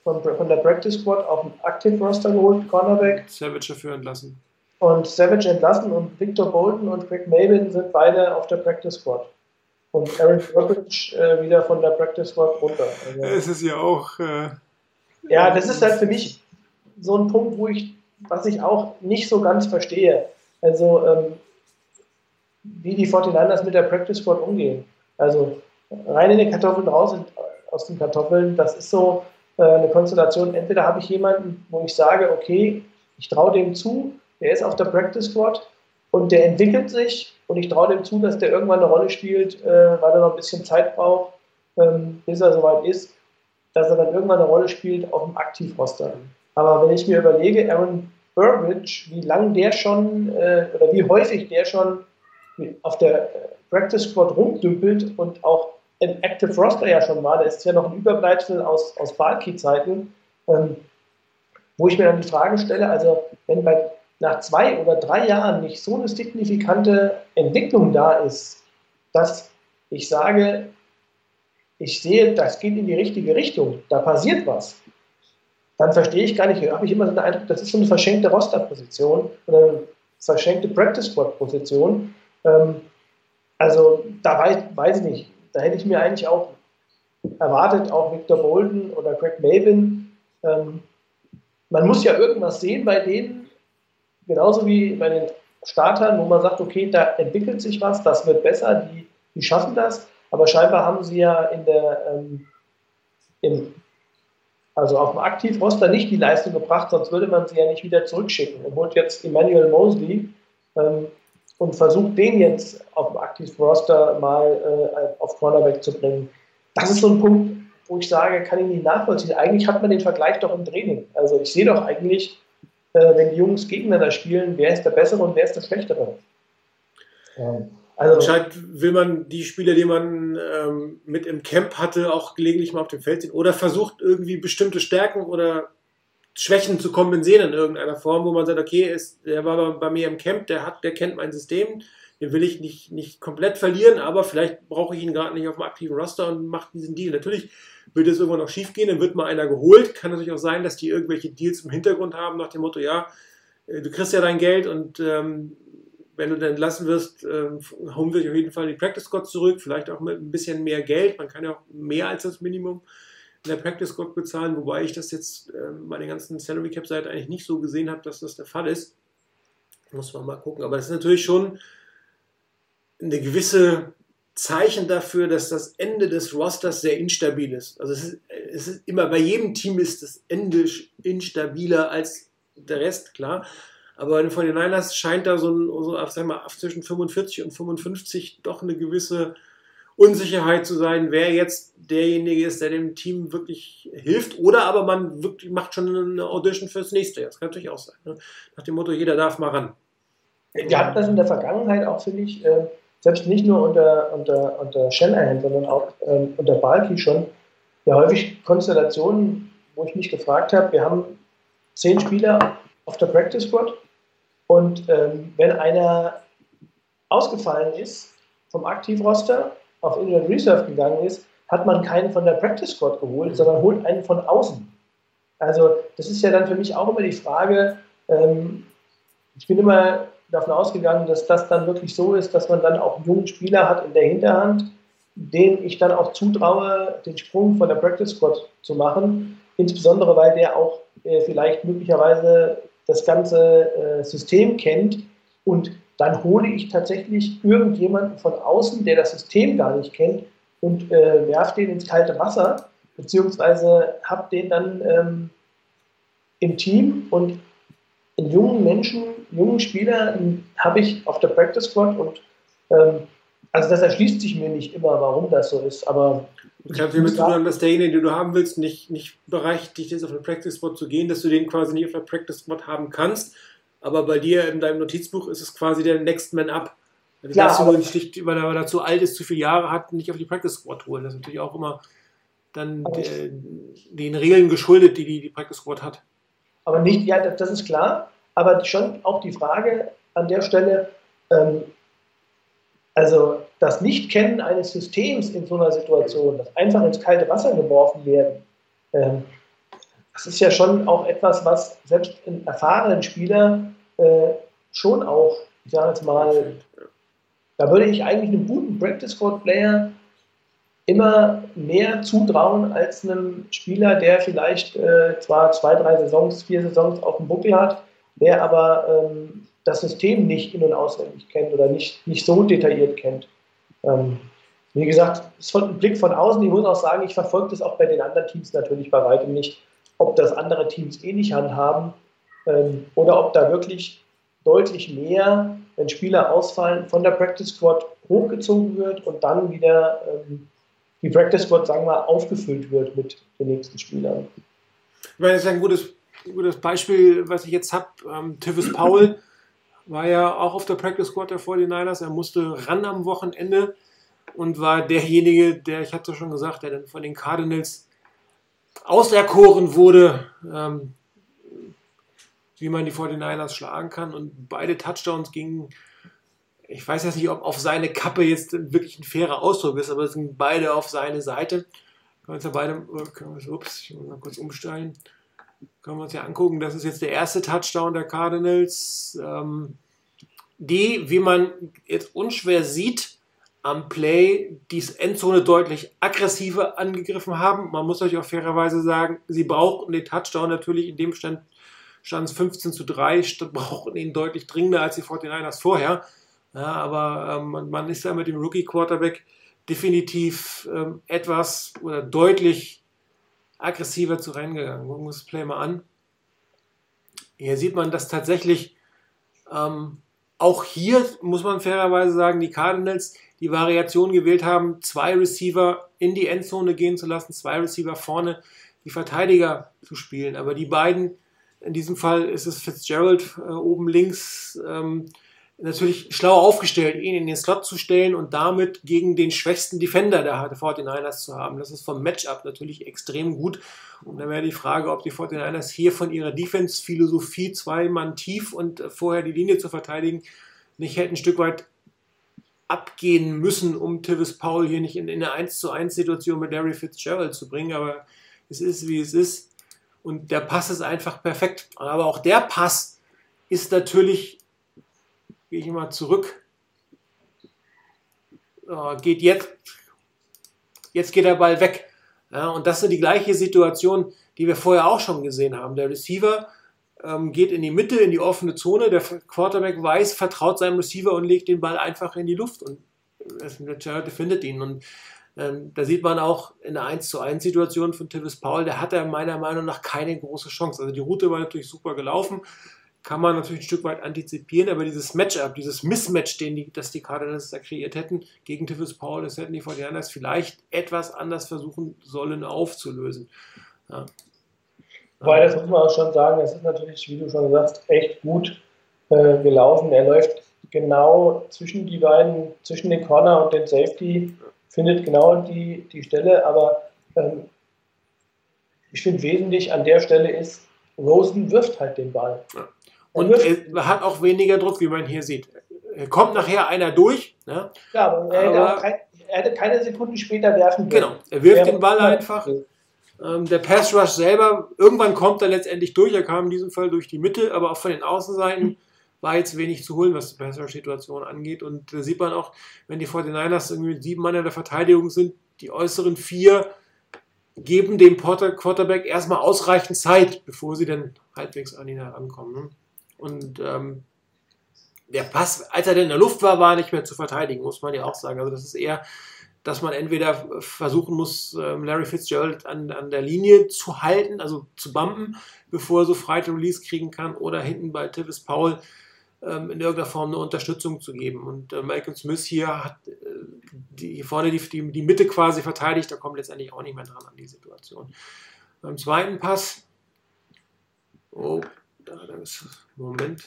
von, von der Practice Squad auf den Active Roster geholt, Cornerback. Savage dafür entlassen. Und Savage entlassen und Victor Bolton und Greg Mabin sind beide auf der Practice Squad und Aaron Burbridge äh, wieder von der Practice Squad runter. Also, es ist ja auch. Äh, ja, das ist halt für mich so ein Punkt, wo ich, was ich auch nicht so ganz verstehe. Also, ähm, wie die 49ers mit der Practice Squad umgehen. Also, rein in die Kartoffeln, raus aus den Kartoffeln, das ist so äh, eine Konstellation. Entweder habe ich jemanden, wo ich sage, okay, ich traue dem zu, der ist auf der Practice Squad und der entwickelt sich und ich traue dem zu, dass der irgendwann eine Rolle spielt, äh, weil er noch ein bisschen Zeit braucht, ähm, bis er soweit ist, dass er dann irgendwann eine Rolle spielt auf dem Aktivroster. Aber wenn ich mir überlege, Aaron Burbridge, wie lange der schon äh, oder wie häufig der schon auf der Practice Squad rumdümpelt und auch im Active Roster ja schon war, der ist ja noch ein Überbleibsel aus, aus Balki-Zeiten, ähm, wo ich mir dann die Frage stelle, also wenn bei nach zwei oder drei Jahren nicht so eine signifikante Entwicklung da ist, dass ich sage, ich sehe, das geht in die richtige Richtung, da passiert was, dann verstehe ich gar nicht, habe ich immer so den Eindruck, das ist so eine verschenkte Rosterposition oder eine verschenkte Practice Squad Position. Ähm, also da weiß, weiß ich nicht, da hätte ich mir eigentlich auch erwartet, auch Victor Bolden oder Greg Mabin. Ähm, man muss ja irgendwas sehen bei denen, genauso wie bei den Startern, wo man sagt, okay, da entwickelt sich was, das wird besser, die, die schaffen das, aber scheinbar haben sie ja in der, ähm, im, also auf dem Aktivroster nicht die Leistung gebracht, sonst würde man sie ja nicht wieder zurückschicken. Er holt jetzt Emmanuel Mosley ähm, und versucht den jetzt auf dem Aktivroster mal äh, auf Cornerback zu bringen. Das ist so ein Punkt, wo ich sage, kann ich nicht nachvollziehen. Eigentlich hat man den Vergleich doch im Training. Also ich sehe doch eigentlich, äh, wenn die Jungs gegeneinander spielen, wer ist der Bessere und wer ist der Schlechtere. Ja. Also, Anscheinend will man die Spieler, die man ähm, mit im Camp hatte, auch gelegentlich mal auf dem Feld sehen oder versucht irgendwie bestimmte Stärken oder Schwächen zu kompensieren in irgendeiner Form, wo man sagt, okay, ist, der war bei mir im Camp, der hat, der kennt mein System, den will ich nicht, nicht komplett verlieren, aber vielleicht brauche ich ihn gerade nicht auf dem aktiven Roster und mache diesen Deal. Natürlich wird es irgendwann noch schief gehen, dann wird mal einer geholt. Kann natürlich auch sein, dass die irgendwelche Deals im Hintergrund haben, nach dem Motto, ja, äh, du kriegst ja dein Geld und ähm, wenn du dann entlassen wirst, äh, holen wir auf jeden Fall die Practice Squad zurück, vielleicht auch mit ein bisschen mehr Geld. Man kann ja auch mehr als das Minimum in der Practice Squad bezahlen, wobei ich das jetzt äh, bei den ganzen Salary Cap Seite eigentlich nicht so gesehen habe, dass das der Fall ist. Muss man mal gucken. Aber das ist natürlich schon eine gewisse Zeichen dafür, dass das Ende des Rosters sehr instabil ist. Also es ist, es ist immer bei jedem Team ist das Ende instabiler als der Rest, klar. Aber von den Niners scheint da so, ein, so sag mal, zwischen 45 und 55 doch eine gewisse Unsicherheit zu sein, wer jetzt derjenige ist, der dem Team wirklich hilft. Oder aber man wirklich macht schon eine Audition fürs nächste Jahr. Das kann natürlich auch sein. Ne? Nach dem Motto, jeder darf mal ran. Wir hatten das in der Vergangenheit auch, finde ich, äh, selbst nicht nur unter, unter, unter Shanahan, sondern auch ähm, unter Balki schon, ja häufig Konstellationen, wo ich mich gefragt habe, wir haben zehn Spieler auf der Practice Squad und ähm, wenn einer ausgefallen ist vom Aktivroster, auf Injured Reserve gegangen ist, hat man keinen von der Practice Squad geholt, sondern holt einen von außen. Also das ist ja dann für mich auch immer die Frage, ähm, ich bin immer davon ausgegangen, dass das dann wirklich so ist, dass man dann auch einen jungen Spieler hat in der Hinterhand, dem ich dann auch zutraue, den Sprung von der Practice Squad zu machen, insbesondere weil der auch äh, vielleicht möglicherweise das ganze äh, System kennt und dann hole ich tatsächlich irgendjemanden von außen, der das System gar nicht kennt und äh, werfe den ins kalte Wasser, beziehungsweise habe den dann ähm, im Team und einen jungen Menschen, jungen Spieler habe ich auf der Practice Squad und ähm, also das erschließt sich mir nicht immer, warum das so ist, aber ich habe damit zu tun, dass derjenige, den du haben willst, nicht, nicht dich jetzt auf eine Practice Squad zu gehen, dass du den quasi nicht auf der Practice Squad haben kannst. Aber bei dir in deinem Notizbuch ist es quasi der Next Man Up. Du Klar, darfst du nur nicht, weil er, zu alt ist, zu viele Jahre hat, nicht auf die Practice Squad holen. Das ist natürlich auch immer dann der, den Regeln geschuldet, die, die die Practice Squad hat. Aber nicht, ja, das ist klar. Aber schon auch die Frage an der Stelle, ähm, also das Nicht-Kennen eines Systems in so einer Situation, das einfach ins kalte Wasser geworfen werden, ähm, das ist ja schon auch etwas, was selbst in erfahrenen Spieler äh, schon auch, ich sage jetzt mal, da würde ich eigentlich einem guten Practice Squad Player immer mehr zutrauen als einem Spieler, der vielleicht äh, zwar zwei, drei Saisons, vier Saisons auf dem Buckel hat, der aber ähm, das System nicht in- und auswendig kennt oder nicht, nicht so detailliert kennt. Ähm, wie gesagt, es ist ein Blick von außen. Ich muss auch sagen, ich verfolge das auch bei den anderen Teams natürlich bei weitem nicht, ob das andere Teams ähnlich eh handhaben ähm, oder ob da wirklich deutlich mehr, wenn Spieler ausfallen, von der Practice Squad hochgezogen wird und dann wieder ähm, die Practice Squad, sagen wir, aufgefüllt wird mit den nächsten Spielern. Ich meine, das ist ein gutes, gutes Beispiel, was ich jetzt habe. Ähm, Tivis Powell war ja auch auf der Practice Squad der 49ers. Er musste ran am Wochenende und war derjenige, der, ich hatte schon gesagt, der dann von den Cardinals auserkoren wurde, ähm, wie man die 49ers schlagen kann. Und beide Touchdowns gingen, ich weiß jetzt nicht, ob auf seine Kappe jetzt wirklich ein fairer Ausdruck ist, aber es sind beide auf seine Seite. Können wir uns ja beide, können wir, ups, ich muss mal kurz umstellen können wir uns ja angucken. Das ist jetzt der erste Touchdown der Cardinals, ähm, die, wie man jetzt unschwer sieht, am Play die Endzone deutlich aggressiver angegriffen haben. Man muss euch auch fairerweise sagen, sie brauchten den Touchdown natürlich in dem Stand stand es 15 zu 3, [laughs] brauchten ihn deutlich dringender als die 49ers vorher. Ja, aber ähm, man ist ja mit dem Rookie Quarterback definitiv ähm, etwas oder deutlich aggressiver zu Rennen gegangen. Gucken wir uns das Play mal an. Hier sieht man, dass tatsächlich ähm, auch hier, muss man fairerweise sagen, die Cardinals die Variation gewählt haben, zwei Receiver in die Endzone gehen zu lassen, zwei Receiver vorne, die Verteidiger zu spielen. Aber die beiden, in diesem Fall ist es Fitzgerald äh, oben links, ähm, natürlich schlau aufgestellt, ihn in den Slot zu stellen und damit gegen den schwächsten Defender der 49ers zu haben. Das ist vom Matchup natürlich extrem gut. Und dann wäre die Frage, ob die 49ers hier von ihrer Defense-Philosophie zwei Mann tief und vorher die Linie zu verteidigen, nicht hätten ein Stück weit abgehen müssen, um Tivis Paul hier nicht in, in eine 1 zu 1 Situation mit Larry Fitzgerald zu bringen. Aber es ist, wie es ist. Und der Pass ist einfach perfekt. Aber auch der Pass ist natürlich gehe ich mal zurück. Äh, geht jetzt, jetzt geht der Ball weg. Ja, und das ist die gleiche Situation, die wir vorher auch schon gesehen haben. Der Receiver ähm, geht in die Mitte, in die offene Zone. Der Quarterback weiß, vertraut seinem Receiver und legt den Ball einfach in die Luft und der Charity findet ihn. Und Ähm, da sieht man auch in der 1 zu 1 Situation von Tivis Paul, der hat er meiner Meinung nach keine große Chance. Also die Route war natürlich super gelaufen, kann man natürlich ein Stück weit antizipieren, aber dieses Matchup, dieses Mismatch, den die, das die Cardinals da kreiert hätten gegen Tivis Paul, das hätten die 49ers vielleicht etwas anders versuchen sollen aufzulösen. Ja. Weil das muss man auch schon sagen, es ist natürlich, wie du schon sagst, echt gut äh, gelaufen. Er läuft genau zwischen die beiden, zwischen den Corner und den Safety findet genau die, die Stelle, aber ähm, ich finde wesentlich an der Stelle ist, Rosen wirft halt den Ball. Ja. Und er hat auch weniger Druck, wie man hier sieht. Er kommt nachher einer durch. Ne? Ja, aber er, aber hätte kein, er, hätte keine Sekunden später werfen können. Genau, er wirft den Ball einfach. Ähm, der Pass Rush selber, irgendwann kommt er letztendlich durch. Er kam in diesem Fall durch die Mitte, aber auch von den Außenseiten war jetzt wenig zu holen, was die Pass-Rush-Situation angeht. Und da sieht man auch, wenn die 49ers irgendwie sieben Mann in der Verteidigung sind, die äußeren vier geben dem Quarterback erstmal ausreichend Zeit, bevor sie dann halbwegs an ihn herankommen. Ne? Und ähm, der Pass, als er denn in der Luft war, war nicht mehr zu verteidigen, muss man ja auch sagen. Also das ist eher, dass man entweder versuchen muss, ähm, Larry Fitzgerald an, an der Linie zu halten, also zu bumpen, bevor er so frei Release kriegen kann, oder hinten bei Tivis Paul ähm, in irgendeiner Form eine Unterstützung zu geben. Und äh, Malcolm Smith hier hat äh, die, hier vorne die, die, die, Mitte quasi verteidigt, da kommt letztendlich auch nicht mehr dran an die Situation. Beim zweiten Pass, oh, da ist, Moment,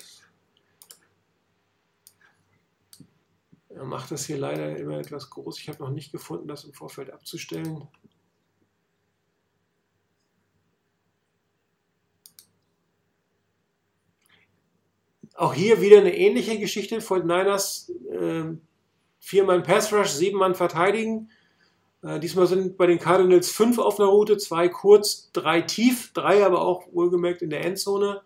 er macht das hier leider immer etwas groß. Ich habe noch nicht gefunden, das im Vorfeld abzustellen. Auch hier wieder eine ähnliche Geschichte von Niners. Äh, viermal Pass Rush, sieben Mann verteidigen. Äh, diesmal sind bei den Cardinals fünf auf der Route, zwei kurz, drei tief, drei aber auch wohlgemerkt in der Endzone.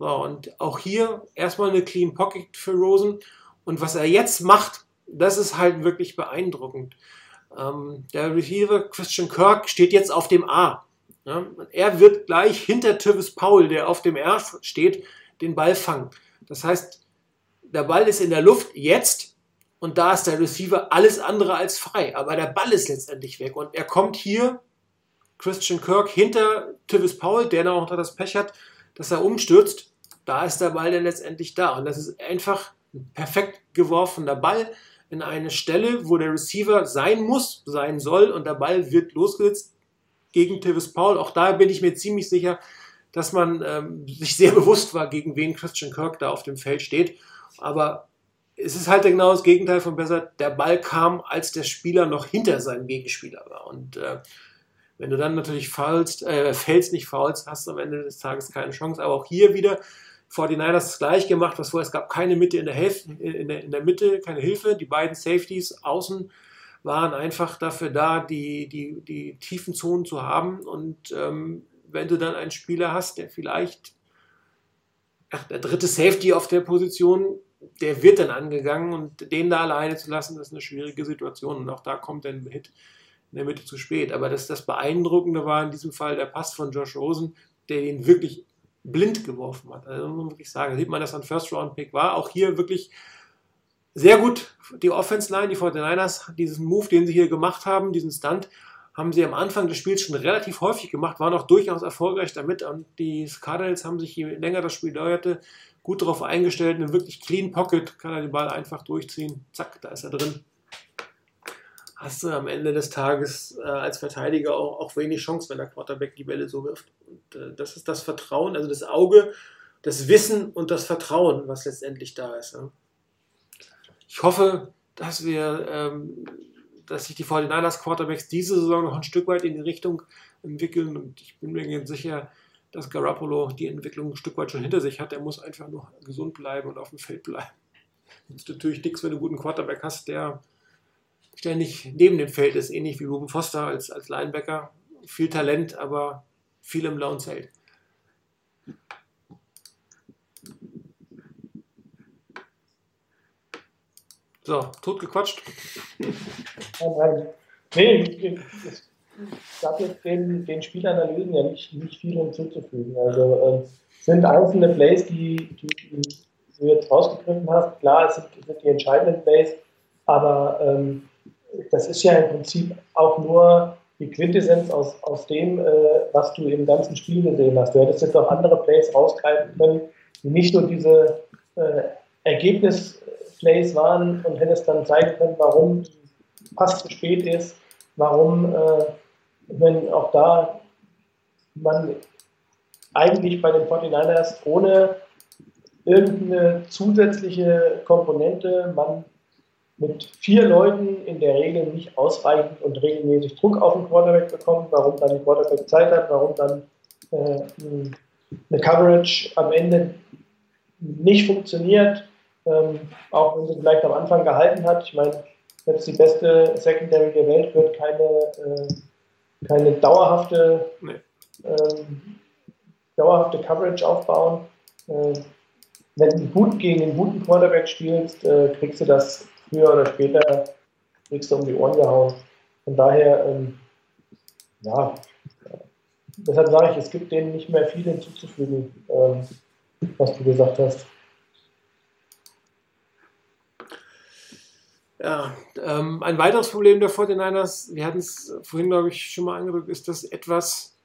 So, und auch hier erstmal eine Clean Pocket für Rosen. Und was er jetzt macht, das ist halt wirklich beeindruckend. Ähm, der Receiver Christian Kirk steht jetzt auf dem A. Ja, er wird gleich hinter Tivis Paul, der auf dem R steht, den Ball fangen. Das heißt, der Ball ist in der Luft jetzt und da ist der Receiver alles andere als frei. Aber der Ball ist letztendlich weg und er kommt hier, Christian Kirk, hinter Tivis Paul, der noch das Pech hat, dass er umstürzt. Da ist der Ball dann letztendlich da. Und das ist einfach ein perfekt geworfener Ball in eine Stelle, wo der Receiver sein muss, sein soll und der Ball wird losgesetzt gegen Tivis Paul. Auch da bin ich mir ziemlich sicher, dass man ähm, sich sehr [laughs] bewusst war, gegen wen Christian Kirk da auf dem Feld steht. Aber es ist halt genau das Gegenteil von besser. Der Ball kam, als der Spieler noch hinter seinem Gegenspieler war. Und äh, wenn du dann natürlich fallst, äh, fällst, nicht faulst, hast du am Ende des Tages keine Chance. Aber auch hier wieder 49ers das gleich gemacht, was vorher, es gab keine Mitte in der, Hälfte, in der, in der Mitte, keine Hilfe. Die beiden Safeties außen waren einfach dafür da, die, die, die tiefen Zonen zu haben. Und ähm, wenn du dann einen Spieler hast, der vielleicht, ach, der dritte Safety auf der Position, der wird dann angegangen und den da alleine zu lassen, ist eine schwierige Situation. Und auch da kommt ein Hit in der Mitte zu spät. Aber das, das Beeindruckende war in diesem Fall der Pass von Josh Rosen, der ihn wirklich blind geworfen hat. Also muss man wirklich sagen, sieht man, dass ein First-Round-Pick war. Auch hier wirklich sehr gut die Offense-Line, die 49ers, diesen Move, den sie hier gemacht haben, diesen Stunt, haben sie am Anfang des Spiels schon relativ häufig gemacht, waren auch durchaus erfolgreich damit. Und die Cardinals haben sich, je länger das Spiel dauerte, gut darauf eingestellt. Eine wirklich clean Pocket kann er den Ball einfach durchziehen. Zack, da ist er drin. Hast du am Ende des Tages äh, als Verteidiger auch, auch, wenig Chance, wenn der Quarterback die Bälle so wirft. Und äh, das ist das Vertrauen, also das Auge, das Wissen und das Vertrauen, was letztendlich da ist. Ja. Ich hoffe, dass wir ähm, dass sich die 49ers Quarterbacks diese Saison noch ein Stück weit in die Richtung entwickeln und ich bin mir ganz sicher, dass Garoppolo die Entwicklung ein Stück weit schon hinter sich hat. Er muss einfach nur gesund bleiben und auf dem Feld bleiben. Das ist natürlich nichts, wenn du einen guten Quarterback hast, der ständig neben dem Feld ist, ähnlich wie Ruben Foster als, als Linebacker. Viel Talent, aber viel im blauen Zelt. So, tot gequatscht. [laughs] Nee, es gab jetzt den, den Spielanalysen ja nicht, nicht viel hinzuzufügen. Also es sind einzelne Plays, die, die, die, du jetzt rausgegriffen hast. Klar, es sind, sind die entscheidenden Plays, aber ähm, das ist ja im Prinzip auch nur die Quintessenz aus, aus dem, äh, was du im ganzen Spiel gesehen hast. Du hättest jetzt auch andere Plays rausgreifen können, die nicht nur diese äh, Ergebnis-Plays waren und hättest dann zeigen können, warum Pass zu spät ist, warum, äh, wenn auch da man eigentlich bei den 49ers ohne irgendeine zusätzliche Komponente man mit vier Leuten in der Regel nicht ausreichend und regelmäßig Druck auf den Quarterback bekommt, warum dann der Quarterback Zeit hat, warum dann äh, eine Coverage am Ende nicht funktioniert, ähm, auch wenn sie vielleicht am Anfang gehalten hat. Ich meine, jetzt die beste Secondary der Welt wird keine, äh, keine dauerhafte, nee. ähm, dauerhafte Coverage aufbauen. Äh, wenn du gut gegen einen guten Quarterback spielst, äh, kriegst du das früher oder später kriegst du um die Ohren gehauen. Von daher, ähm, ja, deshalb sage ich, es gibt denen nicht mehr viel hinzuzufügen, ähm, was du gesagt hast. Ja, ähm, ein weiteres Problem der 49ers, wir hatten es vorhin, glaube ich, schon mal angedrückt, ist das etwas,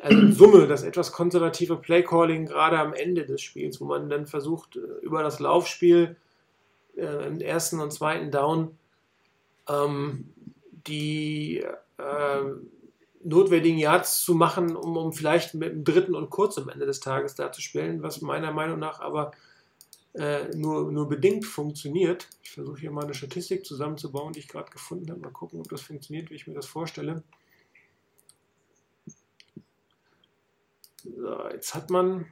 also in Summe, das etwas konservative Playcalling gerade am Ende des Spiels, wo man dann versucht, äh, über das Laufspiel im ersten und zweiten Down ähm, die äh, notwendigen Yards zu machen, um, um vielleicht mit dem dritten und kurz am Ende des Tages da zu spielen, was meiner Meinung nach aber äh, nur, nur bedingt funktioniert. Ich versuche hier mal eine Statistik zusammenzubauen, die ich gerade gefunden habe. Mal gucken, ob das funktioniert, wie ich mir das vorstelle. So, jetzt hat man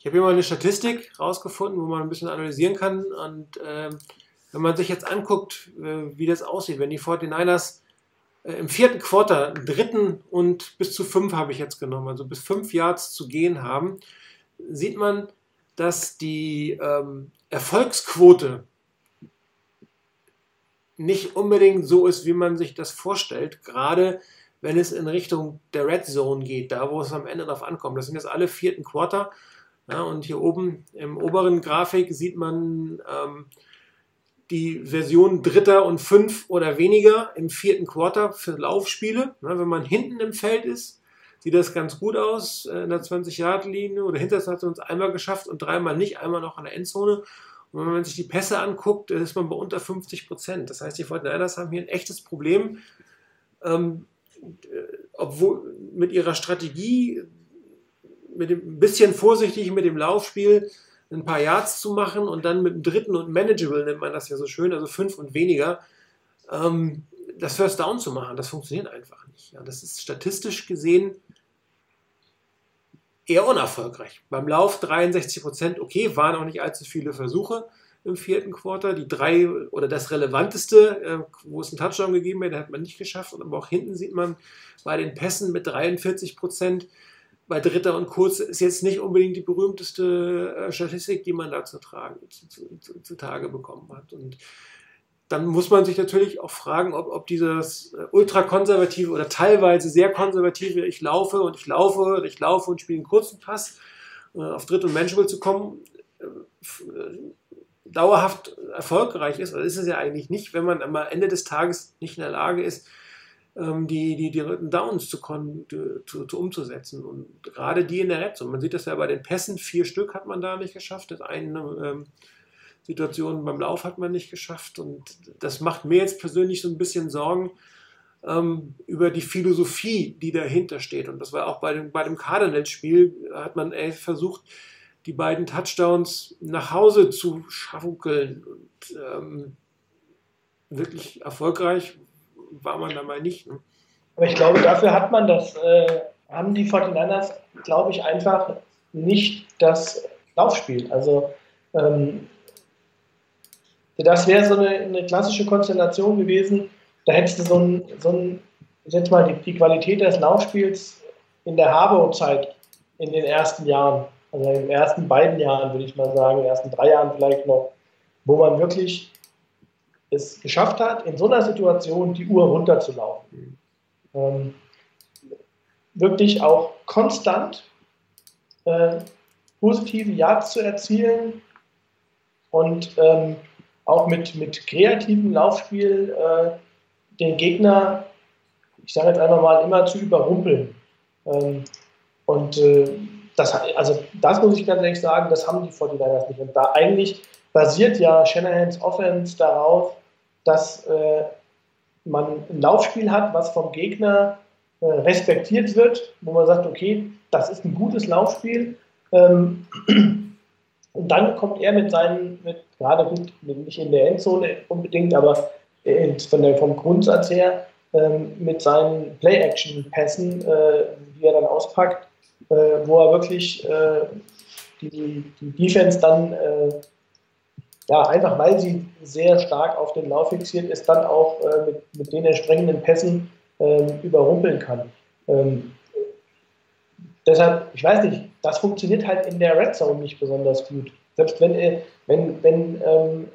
Ich habe hier mal eine Statistik rausgefunden, wo man ein bisschen analysieren kann. Und äh, wenn man sich jetzt anguckt, äh, wie das aussieht, wenn die 49ers äh, im vierten Quarter, dritten und bis zu fünf habe ich jetzt genommen, also bis fünf Yards zu gehen haben, sieht man, dass die ähm, Erfolgsquote nicht unbedingt so ist, wie man sich das vorstellt, gerade wenn es in Richtung der Red Zone geht, da wo es am Ende drauf ankommt. Das sind jetzt alle vierten Quarter ja, und hier oben im oberen Grafik sieht man ähm, die Version dritter und fünf oder weniger im vierten Quarter für Laufspiele. Ja, wenn man hinten im Feld ist, sieht das ganz gut aus äh, in der 20-Yard-Linie oder hinter hat es uns einmal geschafft und dreimal nicht, einmal noch an der Endzone. Und wenn man sich die Pässe anguckt, ist man bei unter 50 Prozent. Das heißt, die Fortinanders haben hier ein echtes Problem, ähm, äh, obwohl mit ihrer Strategie mit dem, ein bisschen vorsichtig mit dem Laufspiel ein paar Yards zu machen und dann mit dem dritten und manageable nennt man das ja so schön, also fünf und weniger, ähm, das First Down zu machen. Das funktioniert einfach nicht. Ja, das ist statistisch gesehen eher unerfolgreich. Beim Lauf 63 Prozent, okay, waren auch nicht allzu viele Versuche im vierten Quarter. Die drei oder das relevanteste, äh, wo es einen Touchdown gegeben hat, hat man nicht geschafft. Aber auch hinten sieht man bei den Pässen mit 43 Prozent bei Dritter und Kurz ist jetzt nicht unbedingt die berühmteste äh, Statistik, die man da zu tragen, zu, zu, zutage bekommen hat. Und dann muss man sich natürlich auch fragen, ob, ob dieses äh, ultrakonservative oder teilweise sehr konservative Ich laufe und ich laufe und ich laufe und spiele einen kurzen Pass äh, auf Dritt- und Manageable zu kommen, dauerhaft erfolgreich ist. Oder ist es ja eigentlich nicht, wenn man am Ende des Tages nicht in der Lage ist, die, die, die Downs zu, zu, zu, umzusetzen. Und gerade die in der Red Man sieht das ja bei den Pässen, vier Stück hat man da nicht geschafft. Das eine ähm, Situation beim Lauf hat man nicht geschafft. Und das macht mir jetzt persönlich so ein bisschen Sorgen ähm, über die Philosophie, die dahinter steht. Und das war auch bei dem, bei dem Cardinals-Spiel, hat man versucht, die beiden Touchdowns nach Hause zu schaukeln. Und ähm, wirklich erfolgreich war man da mal nicht. Ne? Aber ich glaube, dafür hat man das, äh, haben die 49ers, glaube ich, einfach nicht das Laufspiel. Also ähm, das wäre so eine, eine, klassische Konstellation gewesen. Da hättest du so ein, so ein jetzt mal die, die Qualität des Laufspiels in der Harbour-Zeit in den ersten Jahren, also in den ersten beiden Jahren, würde ich mal sagen, in den ersten drei Jahren vielleicht noch, wo man wirklich es geschafft hat, in so einer Situation die Uhr runterzulaufen. Ähm, wirklich auch konstant äh, positive Yards zu erzielen und ähm, auch mit, mit kreativem Laufspiel äh, den Gegner, ich sage jetzt einfach mal, immer zu überrumpeln. Ähm, und äh, das, also das muss ich ganz ehrlich sagen, das haben die 49ers nicht. Und da eigentlich basiert ja Shanahans Offense darauf, dass äh, man ein Laufspiel hat, was vom Gegner äh, respektiert wird, wo man sagt, okay, das ist ein gutes Laufspiel. Ähm, [clears throat] und dann kommt er mit seinen, mit, gerade gut, nicht in der Endzone unbedingt, aber von der, vom Grundsatz her, ähm, mit seinen Play-Action-Pässen, äh, die er dann auspackt, äh, wo er wirklich äh, die, die Defense dann äh, ja, einfach weil sie sehr stark auf den Lauf fixiert ist, dann auch äh, mit, mit den entsprechenden Pässen äh, überrumpeln kann. Ähm, deshalb, ich weiß nicht, das funktioniert halt in der Red Zone nicht besonders gut. Selbst wenn, er, wenn, wenn, ähm,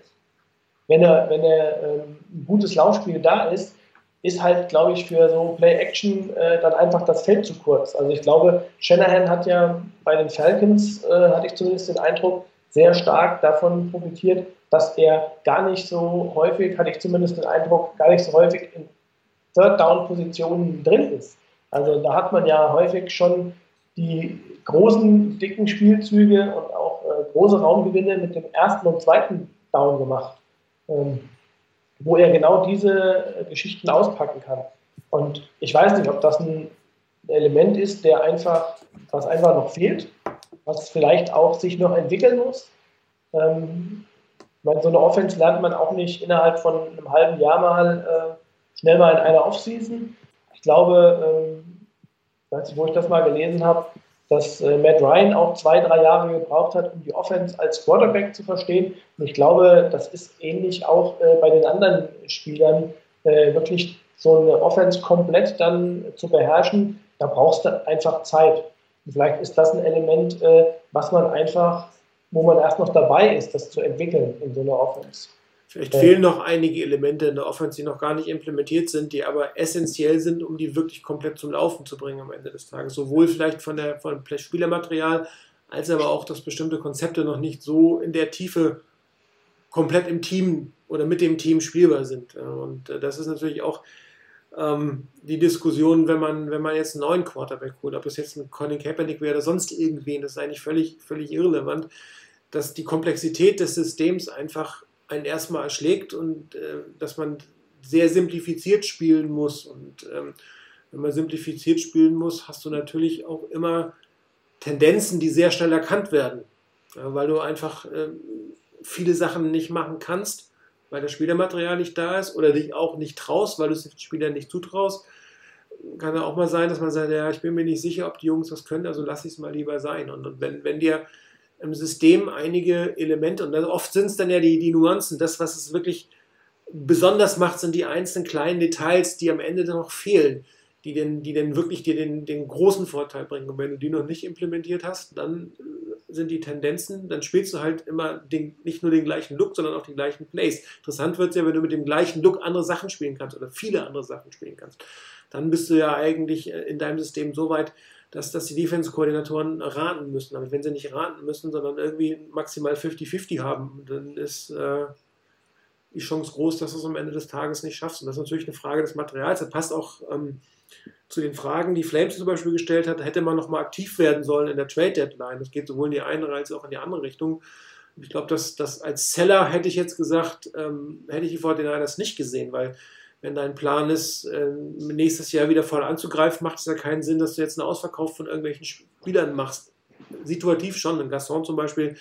wenn er, wenn er ähm, ein gutes Laufspiel da ist, ist halt, glaube ich, für so Play-Action äh, dann einfach das Feld zu kurz. Also ich glaube, Shanahan hat ja bei den Falcons, äh, hatte ich zumindest den Eindruck, sehr stark davon profitiert, dass er gar nicht so häufig, hatte ich zumindest den Eindruck, gar nicht so häufig in Third-Down-Positionen drin ist. Also da hat man ja häufig schon die großen, dicken Spielzüge und auch äh, große Raumgewinne mit dem ersten und zweiten Down gemacht, ähm, wo er genau diese äh, Geschichten auspacken kann. Und ich weiß nicht, ob das ein Element ist, der einfach, was einfach noch fehlt was vielleicht auch sich noch entwickeln muss. Ähm, meine, so eine Offense lernt man auch nicht innerhalb von einem halben Jahr mal äh, schnell mal in einer Offseason. Ich glaube, ähm, weiß nicht, wo ich das mal gelesen habe, dass äh, Matt Ryan auch zwei, drei Jahre gebraucht hat, um die Offense als Quarterback zu verstehen. Und ich glaube, das ist ähnlich auch äh, bei den anderen Spielern, äh, wirklich so eine Offense komplett dann zu beherrschen. Da brauchst du einfach Zeit. Vielleicht ist das ein Element, äh, was man einfach, wo man erst noch dabei ist, das zu entwickeln in so einer Offense. Vielleicht fehlen noch einige Elemente in der Offense, die noch gar nicht implementiert sind, die aber essentiell sind, um die wirklich komplett zum Laufen zu bringen am Ende des Tages. Sowohl vielleicht von der von Spielermaterial, als aber auch, dass bestimmte Konzepte noch nicht so in der Tiefe komplett im Team oder mit dem Team spielbar sind. Und äh, das ist natürlich auch ähm, die Diskussion, wenn man, wenn man jetzt einen neuen Quarterback holt, ob es jetzt ein Colin Kaepernick wäre oder sonst irgendwen, das ist eigentlich völlig, völlig irrelevant, dass die Komplexität des Systems einfach einen erstmal erschlägt und äh, dass man sehr simplifiziert spielen muss. Und ähm, wenn man simplifiziert spielen muss, hast du natürlich auch immer Tendenzen, die sehr schnell erkannt werden, weil du einfach äh, viele Sachen nicht machen kannst weil das Spielermaterial nicht da ist oder dich auch nicht traust, weil du es den Spielern nicht zutraust. Kann ja auch mal sein, dass man sagt, ja, ich bin mir nicht sicher, ob die Jungs das können, also lass ich es mal lieber sein. Und, und wenn, wenn dir im System einige Elemente, und oft sind es dann ja die, die Nuancen, das, was es wirklich besonders macht, sind die einzelnen kleinen Details, die am Ende dann noch fehlen, die denn, die denn wirklich dir den, den großen Vorteil bringen. Und wenn du die noch nicht implementiert hast, dann sind die Tendenzen, dann spielst du halt immer den, nicht nur den gleichen Look, sondern auch die gleichen Plays. Interessant wird es ja, wenn du mit dem gleichen Look andere Sachen spielen kannst oder viele andere Sachen spielen kannst. Dann bist du ja eigentlich äh, in deinem System so weit, dass, dass die Defense-Koordinatoren raten müssen. Aber wenn sie nicht raten müssen, sondern irgendwie maximal 50-50 haben, dann ist äh, die Chance groß, dass du es am Ende des Tages nicht schaffst. Und das ist natürlich eine Frage des Materials. Das passt auch ähm, zu den Fragen, die Flames zum Beispiel gestellt hat, hätte man nochmal aktiv werden sollen in der Trade Deadline. Das geht sowohl in die eine als auch in die andere Richtung. Ich glaube, dass das als Seller hätte ich jetzt gesagt, ähm, hätte ich die 49ers nicht gesehen, weil wenn dein Plan ist, ähm, nächstes Jahr wieder voll anzugreifen, macht es ja keinen Sinn, dass du jetzt einen Ausverkauf von irgendwelchen Spielern machst. Situativ schon, ein Gasson zum Beispiel,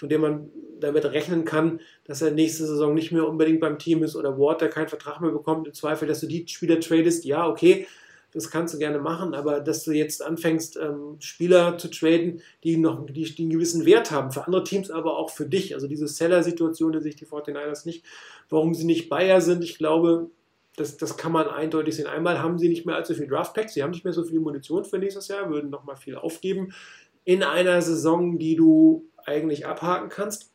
von dem man damit rechnen kann, dass er nächste Saison nicht mehr unbedingt beim Team ist oder Ward, der keinen Vertrag mehr bekommt, im Zweifel, dass du die Spieler tradest, ja, okay, das kannst du gerne machen, aber dass du jetzt anfängst, ähm, Spieler zu traden, die noch die, die, einen gewissen Wert haben, für andere Teams, aber auch für dich. Also diese Seller-Situation, die sich die 49ers nicht, warum sie nicht Bayer sind, ich glaube, das, das kann man eindeutig sehen. Einmal haben sie nicht mehr allzu viel Draftpacks, sie haben nicht mehr so viel Munition für nächstes Jahr, würden nochmal viel aufgeben. In einer Saison, die du eigentlich abhaken kannst,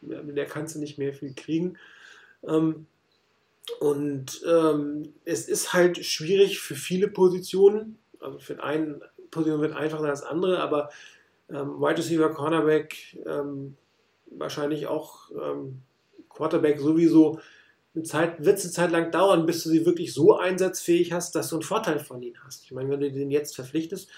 mit der kannst du nicht mehr viel kriegen. Ähm, und ähm, es ist halt schwierig für viele Positionen. Also für eine Position wird einfacher als andere, aber ähm, Wide Receiver, Cornerback, wahrscheinlich auch Quarterback sowieso Zeit, wird es eine Zeit lang dauern, bis du sie wirklich so einsatzfähig hast, dass du einen Vorteil von ihnen hast. Ich meine, wenn du den jetzt verpflichtest,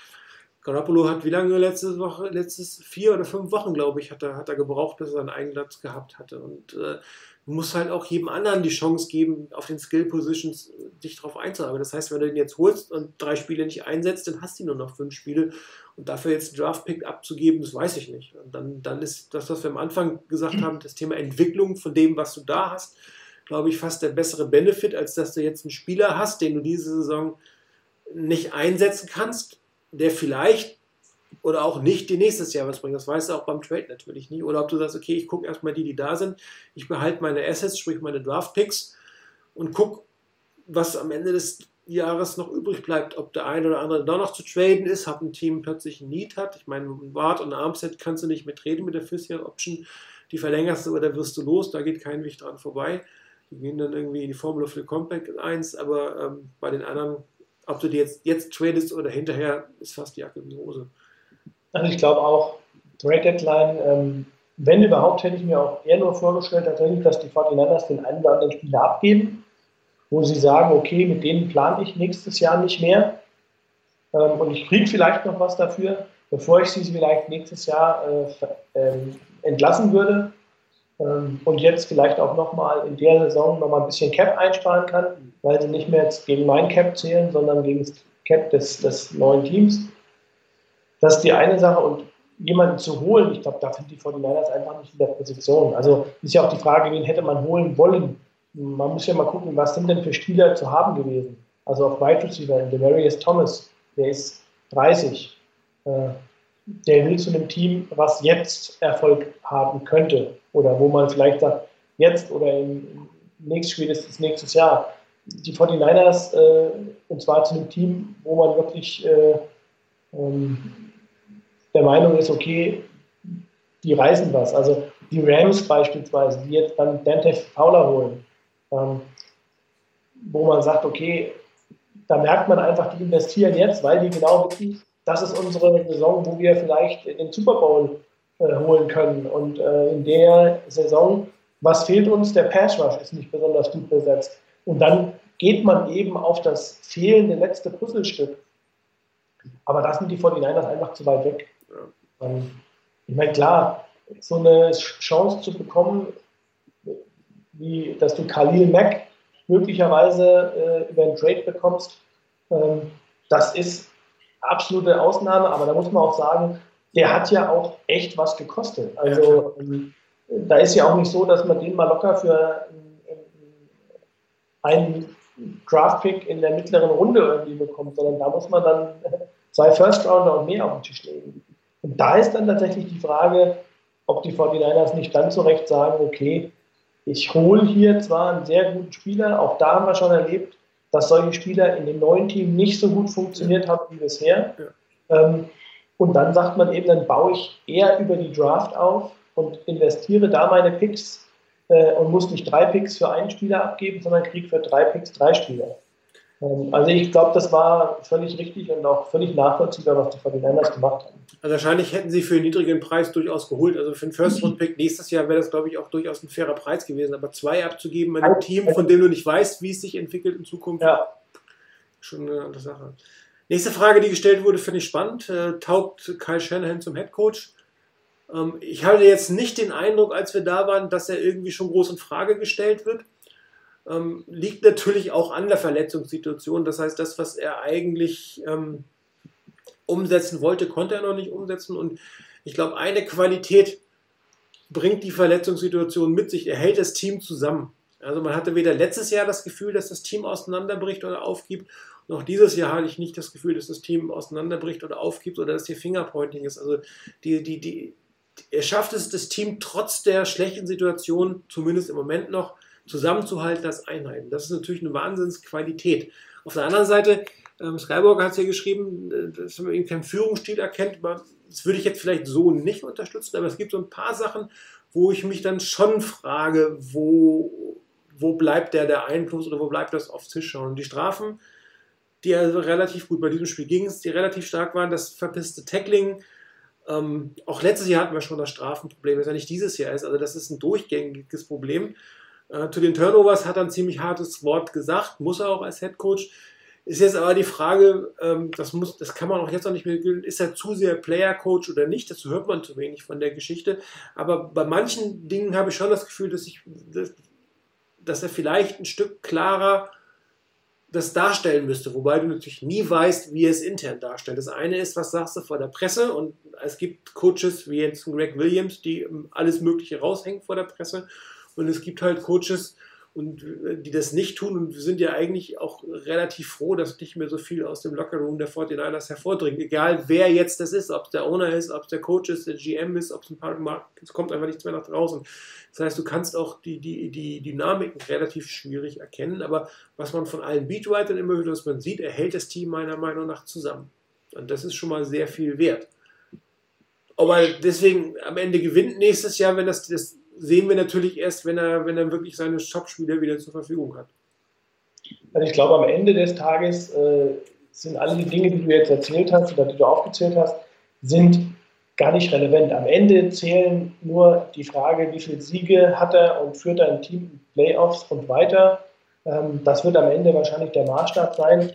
Garoppolo hat wie lange letzte Woche, letztes vier oder fünf Wochen, glaube ich, hat er, hat er gebraucht, bis er seinen Einsatz gehabt hatte. Und äh, du musst halt auch jedem anderen die Chance geben, auf den Skill Positions äh, dich drauf einzuarbeiten. Das heißt, wenn du den jetzt holst und drei Spiele nicht einsetzt, dann hast du nur noch fünf Spiele. Und dafür jetzt einen Draft-Pick abzugeben, das weiß ich nicht. Und dann, dann ist das, was wir am Anfang gesagt haben, das Thema Entwicklung von dem, was du da hast, glaube ich, fast der bessere Benefit, als dass du jetzt einen Spieler hast, den du diese Saison nicht einsetzen kannst der vielleicht oder auch nicht die nächstes Jahr was bringt. Das weißt du auch beim Trade natürlich nicht. Oder ob du sagst, okay, ich gucke erstmal die, die da sind, ich behalte meine Assets, sprich meine Draft-Picks und gucke, was am Ende des Jahres noch übrig bleibt, ob der eine oder andere da noch zu traden ist, ob ein Team plötzlich ein Need hat. Ich meine, ein Wart und ein Armset kannst du nicht mitreden mit der Fifth-Year-Option. Die verlängerst du, aber da wirst du los, da geht kein Weg dran vorbei. Die gehen dann irgendwie in die Formula für Compact 1, aber ähm, bei den anderen ob du dir jetzt, jetzt tradest oder hinterher, ist fast die Jacke wie Hose. Also ich glaube auch, Trade Deadline, ähm, wenn überhaupt, hätte ich mir auch eher nur vorgestellt, tatsächlich, dass die 49ers den einen oder anderen Spieler abgeben, wo sie sagen, okay, mit denen plane ich nächstes Jahr nicht mehr. Ähm, und ich kriege vielleicht noch was dafür, bevor ich sie vielleicht nächstes Jahr äh, äh, entlassen würde. Ähm, und jetzt vielleicht auch nochmal in der Saison nochmal ein bisschen Cap einsparen kann, weil sie nicht mehr jetzt gegen mein Cap zählen, sondern gegen das Cap des, des neuen Teams. Das ist die eine Sache und jemanden zu holen, ich glaube, da sind die 49ers einfach nicht in der Position. Also ist ja auch die Frage, wen hätte man holen wollen. Man muss ja mal gucken, was sind denn für Spieler zu haben gewesen. Also auf Wide Receiver, Demarius Thomas, der ist 30. Äh, der will zu einem Team, was jetzt Erfolg haben könnte. Oder wo man vielleicht sagt, jetzt oder im nächsten Spiel ist es nächstes Jahr. Die 49ers, äh, und zwar zu einem Team, wo man wirklich äh, ähm, der Meinung ist, okay, die reißen was. Also die Rams beispielsweise, die jetzt dann Dante Fowler holen, ähm, wo man sagt, okay, da merkt man einfach, die investieren jetzt, weil die genau wissen, das ist unsere Saison, wo wir vielleicht den Super Bowl äh, holen können. Und äh, in der Saison, was fehlt uns? Der Pass Rush ist nicht besonders gut besetzt. Und dann geht man eben auf das fehlende letzte Puzzlestück. Aber da sind die 49ers einfach zu weit weg. Ähm, ich meine, klar, so eine Chance zu bekommen, wie dass du Khalil Mack möglicherweise äh, über einen Trade bekommst, ähm, das ist absolute Ausnahme, aber da muss man auch sagen, der hat ja auch echt was gekostet. Also ähm, da ist ja auch nicht so, dass man den mal locker für einen Draft-Pick in der mittleren Runde irgendwie bekommt, sondern da muss man dann [laughs] zwei First-Rounder und mehr auf den Tisch legen. Und da ist dann tatsächlich die Frage, ob die 49ers nicht dann zu Recht sagen, okay, ich hole hier zwar einen sehr guten Spieler, auch da haben wir schon erlebt, dass solche Spieler in dem neuen Team nicht so gut funktioniert haben wie bisher. Ja. Ähm, und dann sagt man eben, dann baue ich eher über die Draft auf und investiere da meine Picks äh, und muss nicht drei Picks für einen Spieler abgeben, sondern kriege für drei Picks drei Spieler. Ähm, also ich glaube, das war völlig richtig und auch völlig nachvollziehbar, was die 49ers gemacht haben. Also wahrscheinlich hätten sie für einen niedrigen Preis durchaus geholt. Also für einen First-Round-Pick nächstes Jahr wäre das, glaube ich, auch durchaus ein fairer Preis gewesen. Aber zwei abzugeben bei einem Team, von dem du nicht weißt, wie es sich entwickelt in Zukunft, ja. schon eine andere Sache. Nächste Frage, die gestellt wurde, finde ich spannend. Äh, taugt Kyle Shanahan zum Headcoach? Ähm, ich hatte jetzt nicht den Eindruck, als wir da waren, dass er irgendwie schon groß in Frage gestellt wird. Ähm, liegt natürlich auch an der Verletzungssituation. Das heißt, das, was er eigentlich ähm, umsetzen wollte, konnte er noch nicht umsetzen. Und ich glaube, eine Qualität bringt die Verletzungssituation mit sich. Er hält das Team zusammen. Also man hatte weder letztes Jahr das Gefühl, dass das Team auseinanderbricht oder aufgibt, noch dieses Jahr hatte ich nicht das Gefühl, dass das Team auseinanderbricht oder aufgibt oder dass hier Fingerpointing ist. Also die, die, die, er schafft es, das Team trotz der schlechten Situation, zumindest im Moment noch, zusammenzuhalten als Einheiten. Das ist natürlich eine Wahnsinnsqualität. Auf der anderen Seite, ähm, Skywalker hat es ja geschrieben, äh, dass man eben keinen Führungsstil erkennt. Das würde ich jetzt vielleicht so nicht unterstützen, aber es gibt so ein paar Sachen, wo ich mich dann schon frage, wo, wo bleibt der, der Einfluss oder wo bleibt das aufs Tisch schauen. Die Strafen, die also relativ gut bei diesem Spiel ging, die relativ stark waren, das verpisste Tackling, Ähm, auch letztes Jahr hatten wir schon das Strafenproblem, das ja nicht dieses Jahr ist. Also das ist ein durchgängiges Problem. Äh, zu den Turnovers hat er ein ziemlich hartes Wort gesagt, muss er auch als Head Coach. Ist jetzt aber die Frage, ähm, das, muss, das kann man auch jetzt noch nicht mehr ist er zu sehr Player-Coach oder nicht? Dazu hört man zu wenig von der Geschichte. Aber bei manchen Dingen habe ich schon das Gefühl, dass, ich, dass, dass er vielleicht ein Stück klarer das darstellen müsste, wobei du natürlich nie weißt, wie er es intern darstellt. Das eine ist, was sagst du vor der Presse und es gibt Coaches wie jetzt Greg Williams, die alles Mögliche raushängen vor der Presse und es gibt halt Coaches, und äh, die das nicht tun. Und wir sind ja eigentlich auch relativ froh, dass nicht mehr so viel aus dem Lockerroom der 49ers hervordringt. Egal wer jetzt das ist, ob es der Owner ist, ob es der Coach ist, der GM ist, ob es ein paar Mark, es kommt einfach nichts mehr nach draußen. Das heißt, du kannst auch die, die, die Dynamiken relativ schwierig erkennen. Aber was man von allen Beatwritern immer wieder, was man sieht, erhält das Team meiner Meinung nach zusammen. Und das ist schon mal sehr viel wert. Aber deswegen am Ende gewinnt nächstes Jahr, wenn das, das sehen wir natürlich erst, wenn er, wenn er wirklich seine Top-Spieler wieder zur Verfügung hat. Also ich glaube, am Ende des Tages äh, sind alle die Dinge, die du jetzt erzählt hast oder die du aufgezählt hast, sind gar nicht relevant. Am Ende zählen nur die Frage, wie viele Siege hat er und führt er ein Team in Playoffs und weiter. Ähm, das wird am Ende wahrscheinlich der Maßstab sein.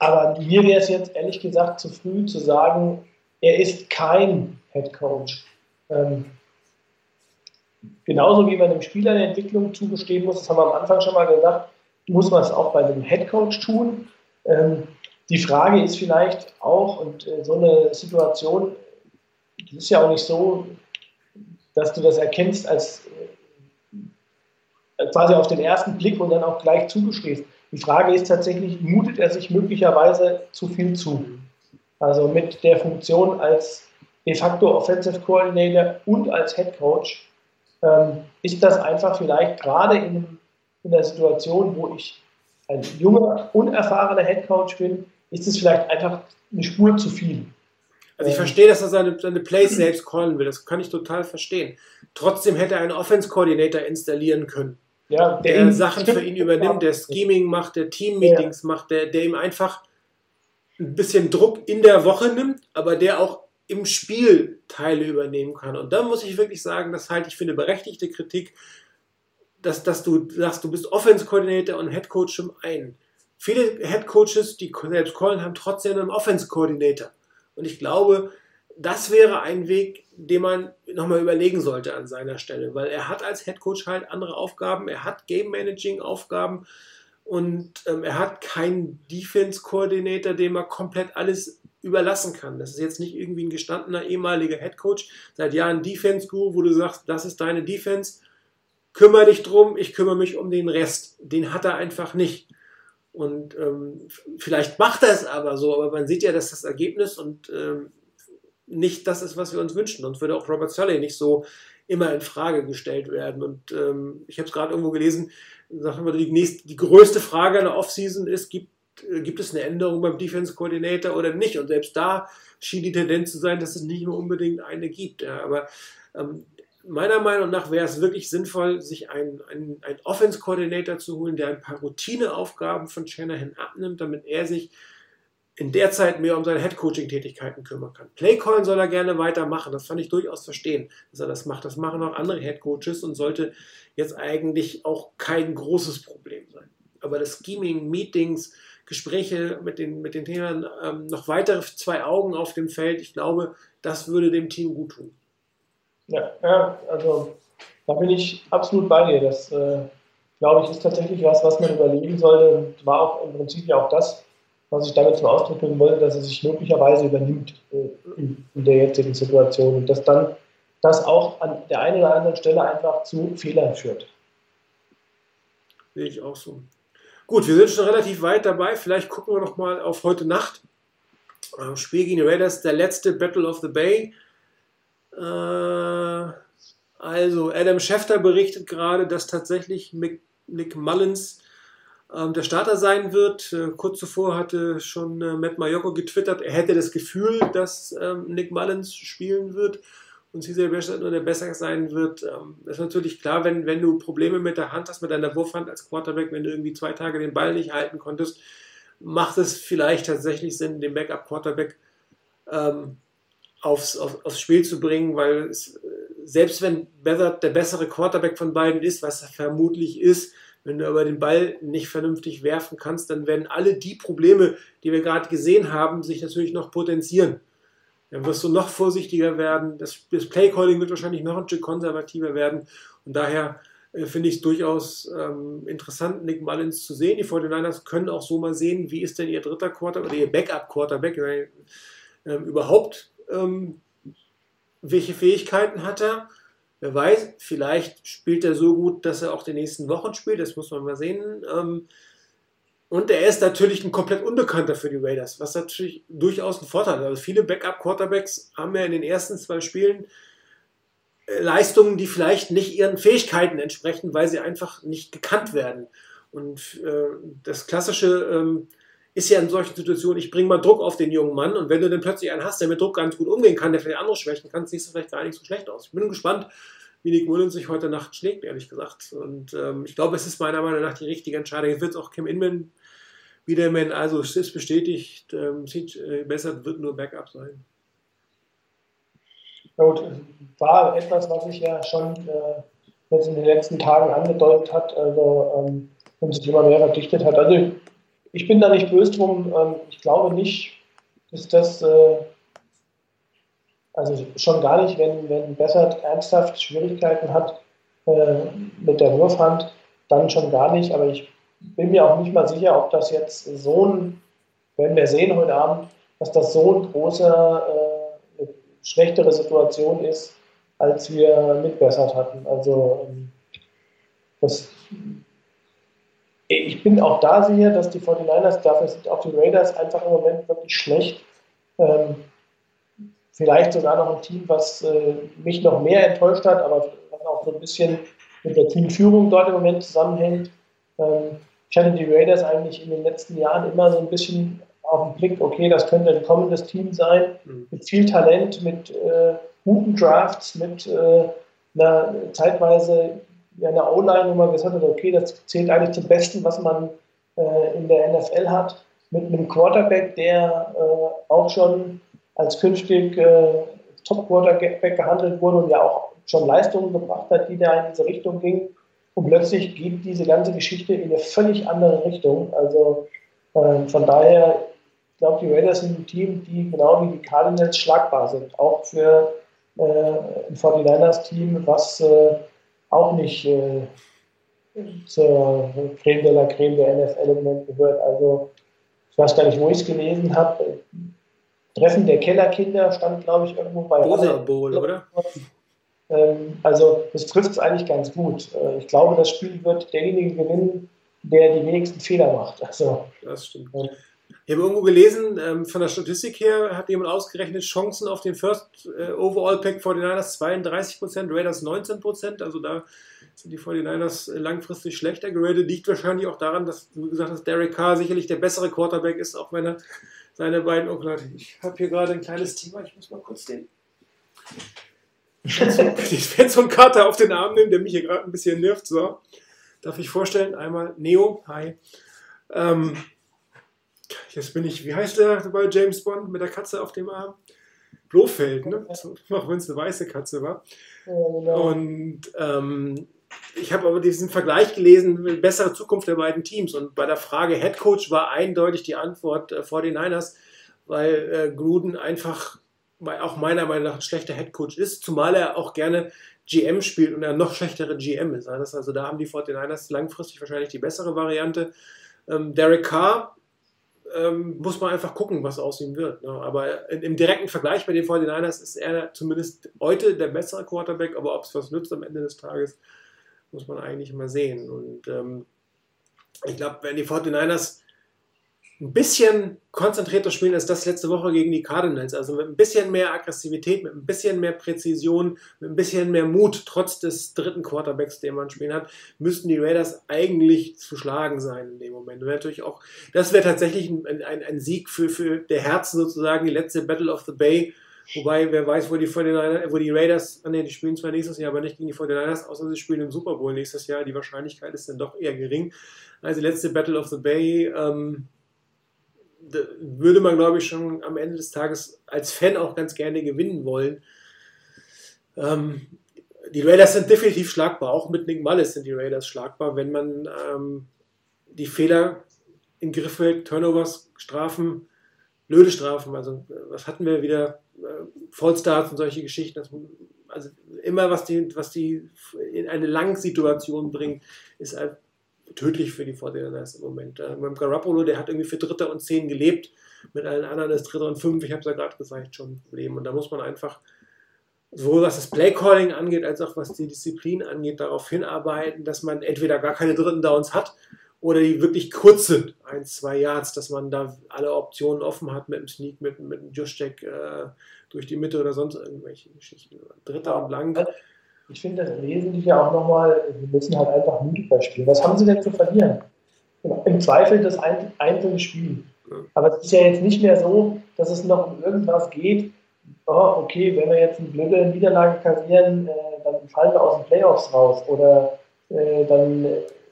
Aber mir wäre es jetzt ehrlich gesagt zu früh zu sagen, er ist kein Head Coach. Ähm, Genauso wie man dem Spieler eine Entwicklung zugestehen muss, das haben wir am Anfang schon mal gesagt, muss man es auch bei einem Headcoach tun. Ähm, die Frage ist vielleicht auch, und äh, so eine Situation, das ist ja auch nicht so, dass du das erkennst als äh, quasi auf den ersten Blick und dann auch gleich zugestehst. Die Frage ist tatsächlich, mutet er sich möglicherweise zu viel zu? Also mit der Funktion als de facto Offensive Coordinator und als Head Coach ist das einfach vielleicht gerade in, in der Situation, wo ich ein junger, unerfahrener Headcoach bin, ist es vielleicht einfach eine Spur zu viel. Also ich verstehe, dass er seine, seine Plays selbst callen will, das kann ich total verstehen. Trotzdem hätte er einen Offense-Coordinator installieren können. Ja, der, der Sachen für ihn übernimmt, der Scheming macht, der Team-Meetings ja. macht, der, der ihm einfach ein bisschen Druck in der Woche nimmt, aber der auch im Spiel Teile übernehmen kann. Und da muss ich wirklich sagen, das halte ich für eine berechtigte Kritik, dass, dass du sagst, du bist Offense-Coordinator und Head-Coach im einen. Viele Head-Coaches, die selbst callen, haben trotzdem einen Offense-Coordinator. Und ich glaube, das wäre ein Weg, den man nochmal überlegen sollte an seiner Stelle, weil er hat als Head Coach halt andere Aufgaben, er hat Game Managing Aufgaben und ähm, er hat keinen Defense Coordinator, dem er komplett alles überlassen kann. Das ist jetzt nicht irgendwie ein gestandener ehemaliger Headcoach, seit Jahren Defense Guru, wo du sagst, das ist deine Defense, kümmere dich drum, ich kümmere mich um den Rest. Den hat er einfach nicht. Und ähm, vielleicht macht er es aber so, aber man sieht ja, dass das Ergebnis und ähm, nicht das ist, was wir uns wünschen. Sonst würde auch Robert Sully nicht so immer in Frage gestellt werden. Und ähm, ich habe es gerade irgendwo gelesen, sagen wir, die, nächste, die größte Frage in der Offseason ist, gibt gibt es eine Änderung beim Defense Coordinator oder nicht? Und selbst da schien die Tendenz zu sein, dass es nicht mehr unbedingt eine gibt. Ja, aber ähm, meiner Meinung nach wäre es wirklich sinnvoll, sich einen, einen, einen Offense Coordinator zu holen, der ein paar Routineaufgaben von Shanahan abnimmt, damit er sich in der Zeit mehr um seine Head-Coaching-Tätigkeiten kümmern kann. Playcallen soll er gerne weitermachen, das fand ich durchaus verstehen, dass er das macht. Das machen auch andere Head-Coaches und sollte jetzt eigentlich auch kein großes Problem sein. Aber das Scheming, Meetings, Gespräche mit den, mit den Trainern, ähm, noch weitere zwei Augen auf dem Feld. Ich glaube, das würde dem Team gut tun. Ja, ja also da bin ich absolut bei dir. Das, äh, glaube ich, ist tatsächlich was, was man überlegen sollte. War auch im Prinzip ja auch das, was ich damit zum Ausdruck bringen wollte, dass er sich möglicherweise übernimmt äh, in, in der jetzigen Situation. Und dass dann das auch an der einen oder anderen Stelle einfach zu Fehlern führt. Sehe ich auch so. Gut, wir sind schon relativ weit dabei. Vielleicht gucken wir noch mal auf heute Nacht. Ähm, Spiel gegen die Raiders, der letzte Battle of the Bay. Äh, also, Adam Schefter berichtet gerade, dass tatsächlich Nick Mullins ähm, der Starter sein wird. Äh, kurz zuvor hatte schon äh, Matt Mayoko getwittert, er hätte das Gefühl, dass ähm, Nick Mullins spielen wird und CJ Beathard nur der besser sein wird. Ähm, ist natürlich klar, wenn, wenn du Probleme mit der Hand hast, mit deiner Wurfhand als Quarterback, wenn du irgendwie zwei Tage den Ball nicht halten konntest, macht es vielleicht tatsächlich Sinn, den Backup-Quarterback ähm, aufs, auf, aufs Spiel zu bringen, weil es, selbst wenn Beathard der bessere Quarterback von beiden ist, was er vermutlich ist, wenn du aber den Ball nicht vernünftig werfen kannst, dann werden alle die Probleme, die wir gerade gesehen haben, sich natürlich noch potenzieren. Dann wirst du noch vorsichtiger werden. Das, das Playcalling wird wahrscheinlich noch ein Stück konservativer werden. Und daher äh, finde ich es durchaus ähm, interessant, Nick Mullins zu sehen. Die 49ers können auch so mal sehen, wie ist denn ihr dritter Quarterback oder ihr Backup-Quarterback äh, überhaupt, ähm, welche Fähigkeiten hat er. Wer weiß, vielleicht spielt er so gut, dass er auch die nächsten Wochen spielt. Das muss man mal sehen. Ähm, und er ist natürlich ein komplett Unbekannter für die Raiders, was natürlich durchaus ein Vorteil ist. Also viele Backup-Quarterbacks haben ja in den ersten zwei Spielen äh, Leistungen, die vielleicht nicht ihren Fähigkeiten entsprechen, weil sie einfach nicht gekannt werden. Und äh, das klassische ähm, ist ja in solchen Situationen, ich bringe mal Druck auf den jungen Mann und wenn du dann plötzlich einen hast, der mit Druck ganz gut umgehen kann, der vielleicht andere schwächen kann, siehst du vielleicht gar nicht so schlecht aus. Ich bin gespannt, wie Nick Mullins sich heute Nacht schlägt, ehrlich gesagt. Und ähm, ich glaube, es ist meiner Meinung nach die richtige Entscheidung. Jetzt wird es auch Kim Inman Biederman, also es ist bestätigt, ähm, äh, besser wird nur Backup sein. Gut, war etwas, was sich ja schon äh, jetzt in den letzten Tagen angedeutet hat, also ähm, und sich immer mehr verdichtet hat. Also ich bin da nicht böse drum. Ähm, ich glaube nicht, dass das, äh, also schon gar nicht, wenn, wenn Bessert ernsthaft Schwierigkeiten hat äh, mit der Wurfhand, dann schon gar nicht. Aber ich bin mir auch nicht mal sicher, ob das jetzt so ein, wenn wir sehen heute Abend, dass das so eine große, äh, schlechtere Situation ist, als wir mitbessert hatten. Also ähm, das, ich bin auch da sicher, dass die 49ers, dafür sind auch die Raiders einfach im Moment wirklich schlecht. Ähm, vielleicht sogar noch ein Team, was äh, mich noch mehr enttäuscht hat, aber was auch so ein bisschen mit der Teamführung dort im Moment zusammenhängt. Ähm, ich hatte die Raiders eigentlich in den letzten Jahren immer so ein bisschen auf den Blick, okay, das könnte ein kommendes Team sein, mhm. mit viel Talent, mit äh, guten Drafts, mit äh, einer zeitweise ja, einer O-Line, wo man gesagt hat, okay, das zählt eigentlich zum Besten, was man äh, in der NFL hat, mit einem Quarterback, der äh, auch schon als künftig äh, Top-Quarterback gehandelt wurde und ja auch schon Leistungen gebracht hat, die da in diese Richtung gingen. Und plötzlich geht diese ganze Geschichte in eine völlig andere Richtung. Also äh, von daher, ich glaube, die Raiders sind ein Team, die genau wie die Cardinals schlagbar sind. Auch für äh, ein 49ers-Team, was äh, auch nicht äh, zur Creme de la Creme der NFL im Moment gehört. Also ich weiß gar nicht, wo ich es gelesen habe. Treffen der Kellerkinder stand, glaube ich, irgendwo bei Bosa Bowl, oder? Ähm, also das trifft es eigentlich ganz gut. Äh, ich glaube, das Spiel wird derjenige gewinnen, der die wenigsten Fehler macht. [laughs] Also, das stimmt. Ja. Ich habe irgendwo gelesen, ähm, von der Statistik her hat jemand ausgerechnet, Chancen auf den First äh, Overall Pack 49ers 32%, Raiders 19%. Also da sind die 49ers langfristig schlechter geratet. Liegt wahrscheinlich auch daran, dass du gesagt hast, Derek Carr sicherlich der bessere Quarterback ist, auch wenn er seine beiden. Oh Gott, ich habe hier gerade ein kleines Thema, ich muss mal kurz den [laughs] ich werde so einen Kater auf den Arm nehmen, der mich hier gerade ein bisschen nervt. So, darf ich vorstellen? Einmal Neo, hi. Ähm, jetzt bin ich, wie heißt der bei James Bond mit der Katze auf dem Arm? Blofeld, ne? [laughs] Auch wenn es eine weiße Katze war. Genau. Und ähm, ich habe aber diesen Vergleich gelesen, bessere Zukunft der beiden Teams. Und bei der Frage Head Coach war eindeutig die Antwort äh, 49ers, weil äh, Gruden einfach auch meiner Meinung nach ein schlechter Headcoach ist, zumal er auch gerne GM spielt und er noch schlechtere GM ist. Also da haben die 49ers langfristig wahrscheinlich die bessere Variante. Ähm, Derek Carr ähm, muss man einfach gucken, was aus ihm wird. Ne? Aber im direkten Vergleich bei den 49ers ist er zumindest heute der bessere Quarterback, aber ob es was nützt am Ende des Tages, muss man eigentlich mal sehen. Und ähm, ich glaube, wenn die 49ers ein bisschen konzentrierter spielen als das letzte Woche gegen die Cardinals. Also mit ein bisschen mehr Aggressivität, mit ein bisschen mehr Präzision, mit ein bisschen mehr Mut, trotz des dritten Quarterbacks, den man spielen hat, müssten die Raiders eigentlich zu schlagen sein in dem Moment. Wäre natürlich auch, das wäre tatsächlich ein, ein, ein, Sieg für, für der Herzen sozusagen, die letzte Battle of the Bay. Wobei, wer weiß, wo die, wo die Raiders, ah nee, die spielen zwar nächstes Jahr, aber nicht gegen die 49ers, außer sie spielen im Super Bowl nächstes Jahr. Die Wahrscheinlichkeit ist dann doch eher gering. Also letzte Battle of the Bay, ähm, würde man, glaube ich, schon am Ende des Tages als Fan auch ganz gerne gewinnen wollen. Ähm, die Raiders sind definitiv schlagbar, auch mit Nick Mullis sind die Raiders schlagbar, wenn man ähm, die Fehler in Griff hält, Turnovers, Strafen, blöde Strafen, also was hatten wir wieder, äh, Fallstarts und solche Geschichten, das, also immer was die, was die in eine Langsituation bringt, ist halt tödlich für die Fortinanders im Moment. Äh, beim Garoppolo, der hat irgendwie für Dritter und Zehn gelebt, mit allen anderen ist Dritter und Fünf, ich habe es ja gerade gesagt, schon ein Problem. Und da muss man einfach, sowohl was das Playcalling angeht, als auch was die Disziplin angeht, darauf hinarbeiten, dass man entweder gar keine dritten Downs hat oder die wirklich kurz sind, ein, zwei Yards, dass man da alle Optionen offen hat mit dem Sneak, mit, mit dem Juszczyk äh, durch die Mitte oder sonst irgendwelche Geschichten. Dritter und lang ich finde das Wesentliche auch nochmal, wir müssen halt einfach mutiger spielen. Was haben sie denn zu verlieren? Im Zweifel das einzelne Spiel. Aber es ist ja jetzt nicht mehr so, dass es noch um irgendwas geht. Oh, okay, wenn wir jetzt eine blöde Niederlage kassieren, äh, dann fallen wir aus den Playoffs raus oder äh, dann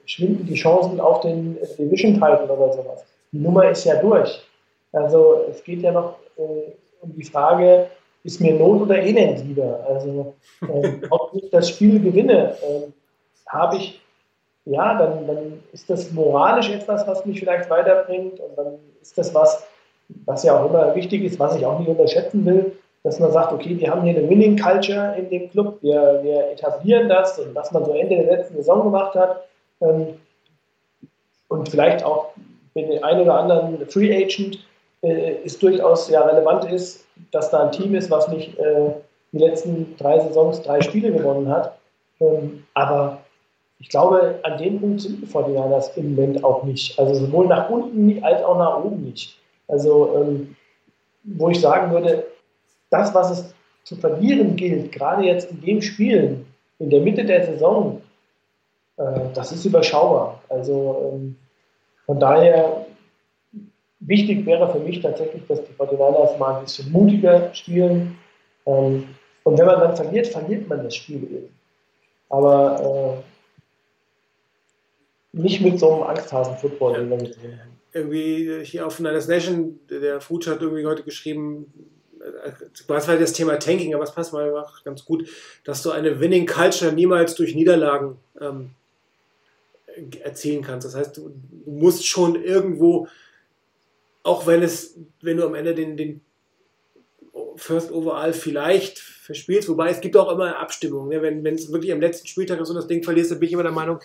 schwinden die Chancen auf den Division-Title oder sowas. Die Nummer ist ja durch. Also es geht ja noch äh, um die Frage, ist mir Not oder Elend lieber. Also, ähm, [laughs] ob ich das Spiel gewinne, ähm, habe ich, ja, dann, dann ist das moralisch etwas, was mich vielleicht weiterbringt. Und dann ist das was, was ja auch immer wichtig ist, was ich auch nicht unterschätzen will, dass man sagt, okay, wir haben hier eine Winning Culture in dem Club, wir, wir etablieren das und was man so Ende der letzten Saison gemacht hat ähm, und vielleicht auch dem einen oder anderen Free Agent äh, ist durchaus ja relevant ist, dass da ein Team ist, was nicht äh, die letzten drei Saisons drei Spiele gewonnen hat. Ähm, aber ich glaube, an dem Punkt sind die 49ers im Moment auch nicht. Also sowohl nach unten als auch nach oben nicht. Also, ähm, wo ich sagen würde, das, was es zu verlieren gilt, gerade jetzt in dem Spielen, in der Mitte der Saison, äh, das ist überschaubar. Also ähm, von daher Wichtig wäre für mich tatsächlich, dass die 49ers mal ein bisschen mutiger spielen. Ähm, und wenn man dann verliert, verliert man das Spiel eben. Aber äh, nicht mit so einem Angsthasen-Football, den gesehen haben. Irgendwie hier auf Niners Nation, der Fuchs hat irgendwie heute geschrieben, was war das Thema Tanking, aber es passt mal ganz gut, dass du eine Winning Culture niemals durch Niederlagen ähm, erzielen kannst. Das heißt, du musst schon irgendwo auch wenn es, wenn du am Ende den, den First Overall vielleicht verspielst, wobei es gibt auch immer Abstimmungen. Ne? Wenn es wirklich am letzten Spieltag so das Ding verlierst, dann bin ich immer der Meinung,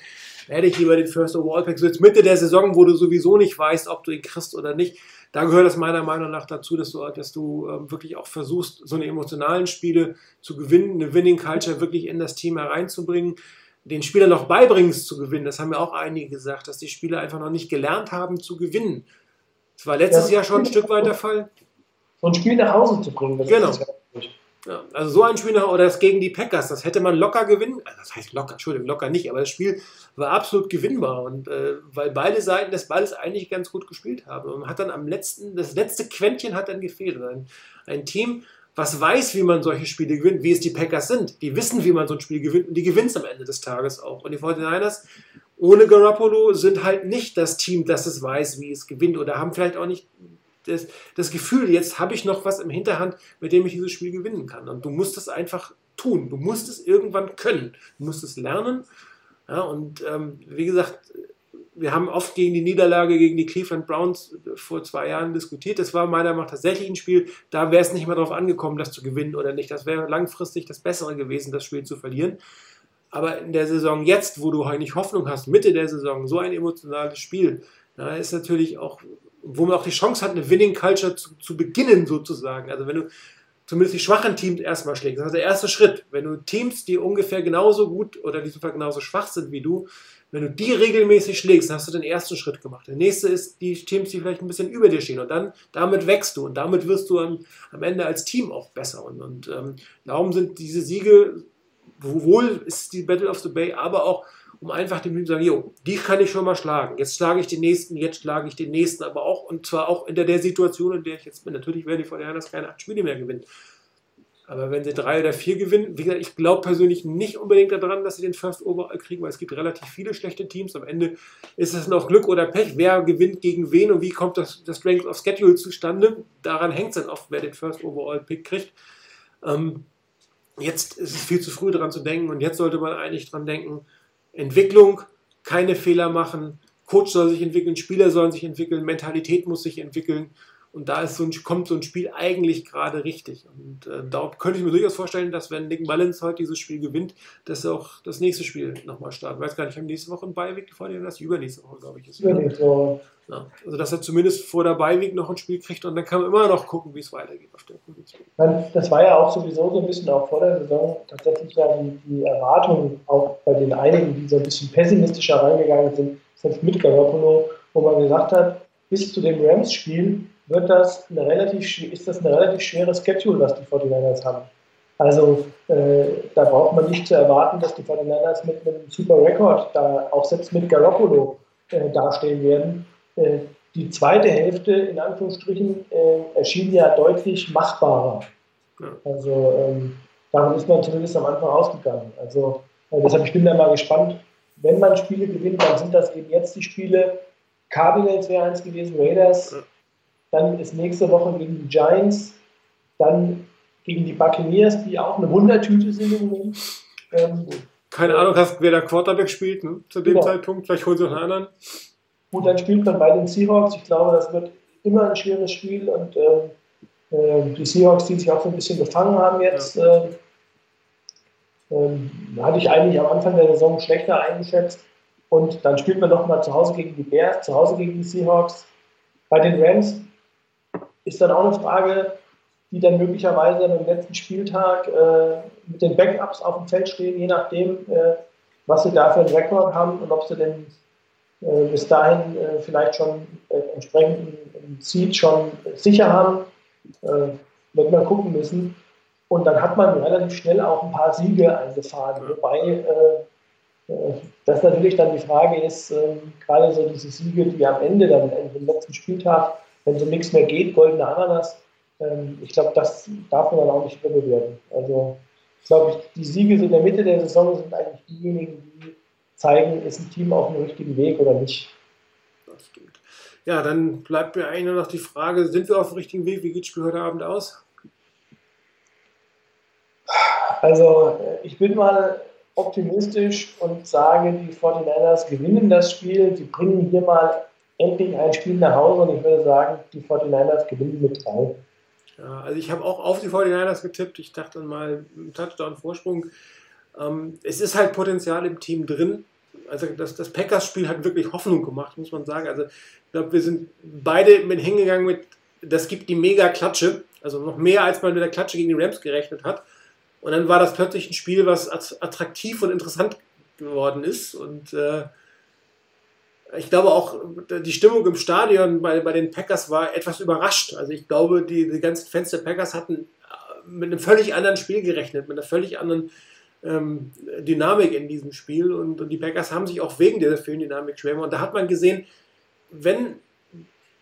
hätte ich lieber den First Overall Pack. So jetzt Mitte der Saison, wo du sowieso nicht weißt, ob du ihn kriegst oder nicht, da gehört es meiner Meinung nach dazu, dass du, dass du ähm, wirklich auch versuchst, so eine emotionalen Spiele zu gewinnen, eine Winning Culture wirklich in das Team hereinzubringen den Spielern noch beibringst zu gewinnen. Das haben ja auch einige gesagt, dass die Spieler einfach noch nicht gelernt haben zu gewinnen. Das war letztes ja, Jahr schon ein Stück weit der Fall. So ein Spiel nach Hause zu bringen. genau. Ja, also so ein Spiel nach, oder das gegen die Packers, das hätte man locker gewinnen. Also das heißt locker, Entschuldigung, locker nicht, aber das Spiel war absolut gewinnbar und äh, weil beide Seiten des Balles eigentlich ganz gut gespielt haben. Und man hat dann am letzten, das letzte Quäntchen hat dann gefehlt. Ein, ein Team, was weiß, wie man solche Spiele gewinnt, wie es die Packers sind. Die wissen, wie man so ein Spiel gewinnt und die gewinnt es am Ende des Tages auch. Und die 49ers ohne Garoppolo sind halt nicht das Team, das es weiß, wie es gewinnt oder haben vielleicht auch nicht das, das Gefühl, jetzt habe ich noch was im Hinterhand, mit dem ich dieses Spiel gewinnen kann. Und du musst es einfach tun. Du musst es irgendwann können. Du musst es lernen. Ja, und ähm, wie gesagt, wir haben oft gegen die Niederlage gegen die Cleveland Browns vor zwei Jahren diskutiert. Das war meiner Meinung nach tatsächlich ein Spiel, da wäre es nicht mehr darauf angekommen, das zu gewinnen oder nicht. Das wäre langfristig das Bessere gewesen, das Spiel zu verlieren. Aber in der Saison jetzt, wo du eigentlich Hoffnung hast, Mitte der Saison, so ein emotionales Spiel, da ist natürlich auch, wo man auch die Chance hat, eine Winning Culture zu, zu beginnen, sozusagen. Also wenn du zumindest die schwachen Teams erstmal schlägst, das ist der erste Schritt. Wenn du Teams, die ungefähr genauso gut oder die sogar genauso schwach sind wie du, wenn du die regelmäßig schlägst, hast du den ersten Schritt gemacht. Der nächste ist die Teams, die vielleicht ein bisschen über dir stehen. Und dann damit wächst du und damit wirst du am, am Ende als Team auch besser. Und, und ähm, darum sind diese Siege wohl ist die Battle of the Bay, aber auch um einfach dem Team zu sagen, jo, die kann ich schon mal schlagen. Jetzt schlage ich den nächsten, jetzt schlage ich den nächsten, aber auch, und zwar auch in der, der Situation, in der ich jetzt bin. Natürlich werden die Vorderhanders keine acht Spiele mehr gewinnen. Aber wenn sie drei oder vier gewinnen, wie gesagt, ich glaube persönlich nicht unbedingt daran, dass sie den First Overall kriegen, weil es gibt relativ viele schlechte Teams. Am Ende ist es noch Glück oder Pech, wer gewinnt gegen wen und wie kommt das, das Strength of Schedule zustande. Daran hängt es dann oft, wer den First Overall Pick kriegt. Ähm, jetzt ist es viel zu früh daran zu denken und jetzt sollte man eigentlich dran denken, Entwicklung, keine Fehler machen, Coach soll sich entwickeln, Spieler sollen sich entwickeln, Mentalität muss sich entwickeln und da so ein, kommt so ein Spiel eigentlich gerade richtig. Und äh, da könnte ich mir durchaus vorstellen, dass wenn Nick Mullins heute dieses Spiel gewinnt, dass er auch das nächste Spiel nochmal startet. Ich weiß gar nicht, haben nächste Woche ein Beiweg vor dir? Das übernächste Woche, glaube ich. Ist übernächste. Ja, also dass er zumindest vor der Beiweg noch ein Spiel kriegt und dann kann man immer noch gucken, wie es weitergeht auf der. Das war ja auch sowieso so ein bisschen auch vor der Saison tatsächlich ja die, die Erwartung auch bei den einigen, die so ein bisschen pessimistischer reingegangen sind, selbst mit Garoppolo, wo man gesagt hat, bis zu dem Rams-Spiel wird das eine relativ, ist das eine relativ schwere Schedule, was die 49ers haben. Also äh, da braucht man nicht zu erwarten, dass die 49ers mit einem super Rekord, da auch selbst mit Garoppolo äh, dastehen werden. Äh, die zweite Hälfte, in Anführungsstrichen, äh, erschien ja deutlich machbarer. Also ähm, davon ist man zumindest am Anfang ausgegangen. Also äh, deshalb ich bin da mal gespannt. Wenn man Spiele gewinnt, dann sind das eben jetzt die Spiele. Cardinals wäre eins gewesen, Raiders, dann ist nächste Woche gegen die Giants. Dann gegen die Buccaneers, die auch eine Wundertüte sind im Moment. Ähm, Keine Ahnung, hast, wer der Quarterback spielt ne? zu dem genau. Zeitpunkt. Vielleicht holen sie noch einen anderen. Gut, dann spielt man bei den Seahawks. Ich glaube, das wird immer ein schweres Spiel. Und äh, äh, die Seahawks, die sich auch so ein bisschen gefangen haben jetzt, ja. äh, hatte ich eigentlich am Anfang der Saison schlechter eingeschätzt. Und dann spielt man nochmal zu Hause gegen die Bears, zu Hause gegen die Seahawks. Bei den Rams ist dann auch eine Frage, die dann möglicherweise am letzten Spieltag äh, mit den Backups auf dem Feld stehen, je nachdem, äh, was sie da für einen Rekord haben und ob sie denn äh, bis dahin äh, vielleicht schon äh, entsprechend einen Seed schon sicher haben, äh, wird man gucken müssen. Und dann hat man relativ schnell auch ein paar Siege eingefahren. Wobei das natürlich dann die Frage ist, gerade so diese Siege, die am Ende dann im letzten Spieltag wenn so nichts mehr geht, goldene Ananas, ähm, ich glaube, das darf man dann auch nicht überbewerten. Also, ich glaube, die Siege in der Mitte der Saison sind eigentlich diejenigen, die zeigen, ist ein Team auf dem richtigen Weg oder nicht. Das stimmt. Ja, dann bleibt mir eigentlich nur noch die Frage, sind wir auf dem richtigen Weg? Wie geht das Spiel heute Abend aus? Also, äh, ich bin mal optimistisch und sage, die 49ers gewinnen das Spiel. Sie bringen hier mal endlich ein Spiel nach Hause und ich würde sagen, die 49ers gewinnen mit drei. Ja, also ich habe auch auf die 49ers getippt. Ich dachte dann mal, Touchdown-Vorsprung. Ähm, es ist halt Potenzial im Team drin. Also das, das Packers-Spiel hat wirklich Hoffnung gemacht, muss man sagen. Also ich glaube, wir sind beide mit hingegangen mit, das gibt die Mega-Klatsche. Also noch mehr, als man mit der Klatsche gegen die Rams gerechnet hat. Und dann war das plötzlich ein Spiel, was attraktiv und interessant geworden ist. Und äh, ich glaube auch, die Stimmung im Stadion bei, bei den Packers war etwas überrascht. Also ich glaube, die, die ganzen Fans der Packers hatten äh, mit einem völlig anderen Spiel gerechnet, mit einer völlig anderen ähm, Dynamik in diesem Spiel. Und, und, die Packers haben sich auch wegen dieser vielen Dynamik schwer Und da hat man gesehen, wenn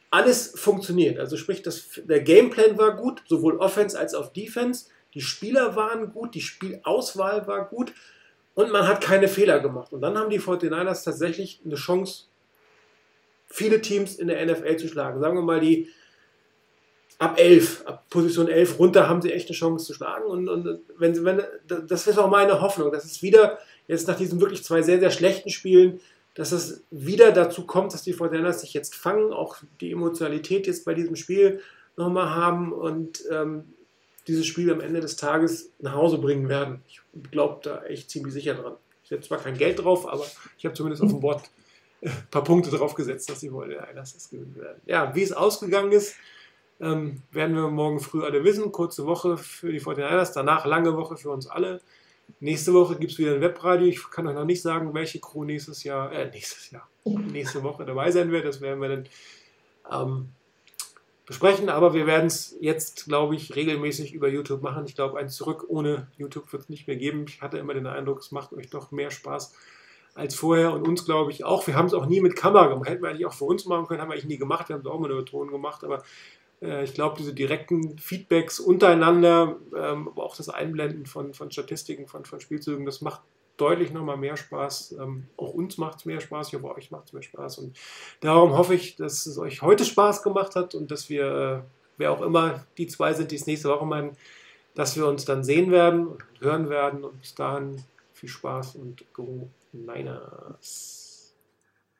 alles funktioniert, also sprich, das, der Gameplan war gut, sowohl Offense als auch Defense, die Spieler waren gut, die Spielauswahl war gut und man hat keine Fehler gemacht. Und dann haben die 49ers tatsächlich eine Chance viele Teams in der NFL zu schlagen. Sagen wir mal, die ab 11, ab Position 11 runter haben sie echt eine Chance zu schlagen. Und, und wenn wenn, das ist auch meine Hoffnung, dass es wieder, jetzt nach diesen wirklich zwei sehr, sehr schlechten Spielen, dass es wieder dazu kommt, dass die Fortinanders sich jetzt fangen, auch die Emotionalität jetzt bei diesem Spiel nochmal haben und ähm, dieses Spiel am Ende des Tages nach Hause bringen werden. Ich glaube da echt ziemlich sicher dran. Ich habe zwar kein Geld drauf, aber ich habe zumindest auf dem Board ein paar Punkte drauf gesetzt, dass die heute das gewinnen werden. Ja, wie es ausgegangen ist, ähm, werden wir morgen früh alle wissen. Kurze Woche für die 49ers, danach lange Woche für uns alle. Nächste Woche gibt es wieder ein Webradio. Ich kann euch noch nicht sagen, welche Crew nächstes Jahr, äh, nächstes Jahr, nächste Woche dabei sein wird. Das werden wir dann ähm, besprechen. Aber wir werden es jetzt, glaube ich, regelmäßig über YouTube machen. Ich glaube, ein Zurück ohne YouTube wird es nicht mehr geben. Ich hatte immer den Eindruck, es macht euch doch mehr Spaß als vorher und uns, glaube ich, auch. Wir haben es auch nie mit Kamera gemacht. Hätten wir eigentlich auch für uns machen können, haben wir eigentlich nie gemacht. Wir haben es auch mit Ton gemacht, aber Äh, ich glaube, diese direkten Feedbacks untereinander, ähm, aber auch das Einblenden von, von Statistiken, von, von Spielzügen, das macht deutlich nochmal mehr Spaß. Ähm, auch uns macht es mehr Spaß, ich hoffe, euch macht es mehr Spaß. Und darum hoffe ich, dass es euch heute Spaß gemacht hat und dass wir, äh, wer auch immer die zwei sind, die es nächste Woche meinen, dass wir uns dann sehen werden und hören werden. Und bis dahin viel Spaß und Go Niners.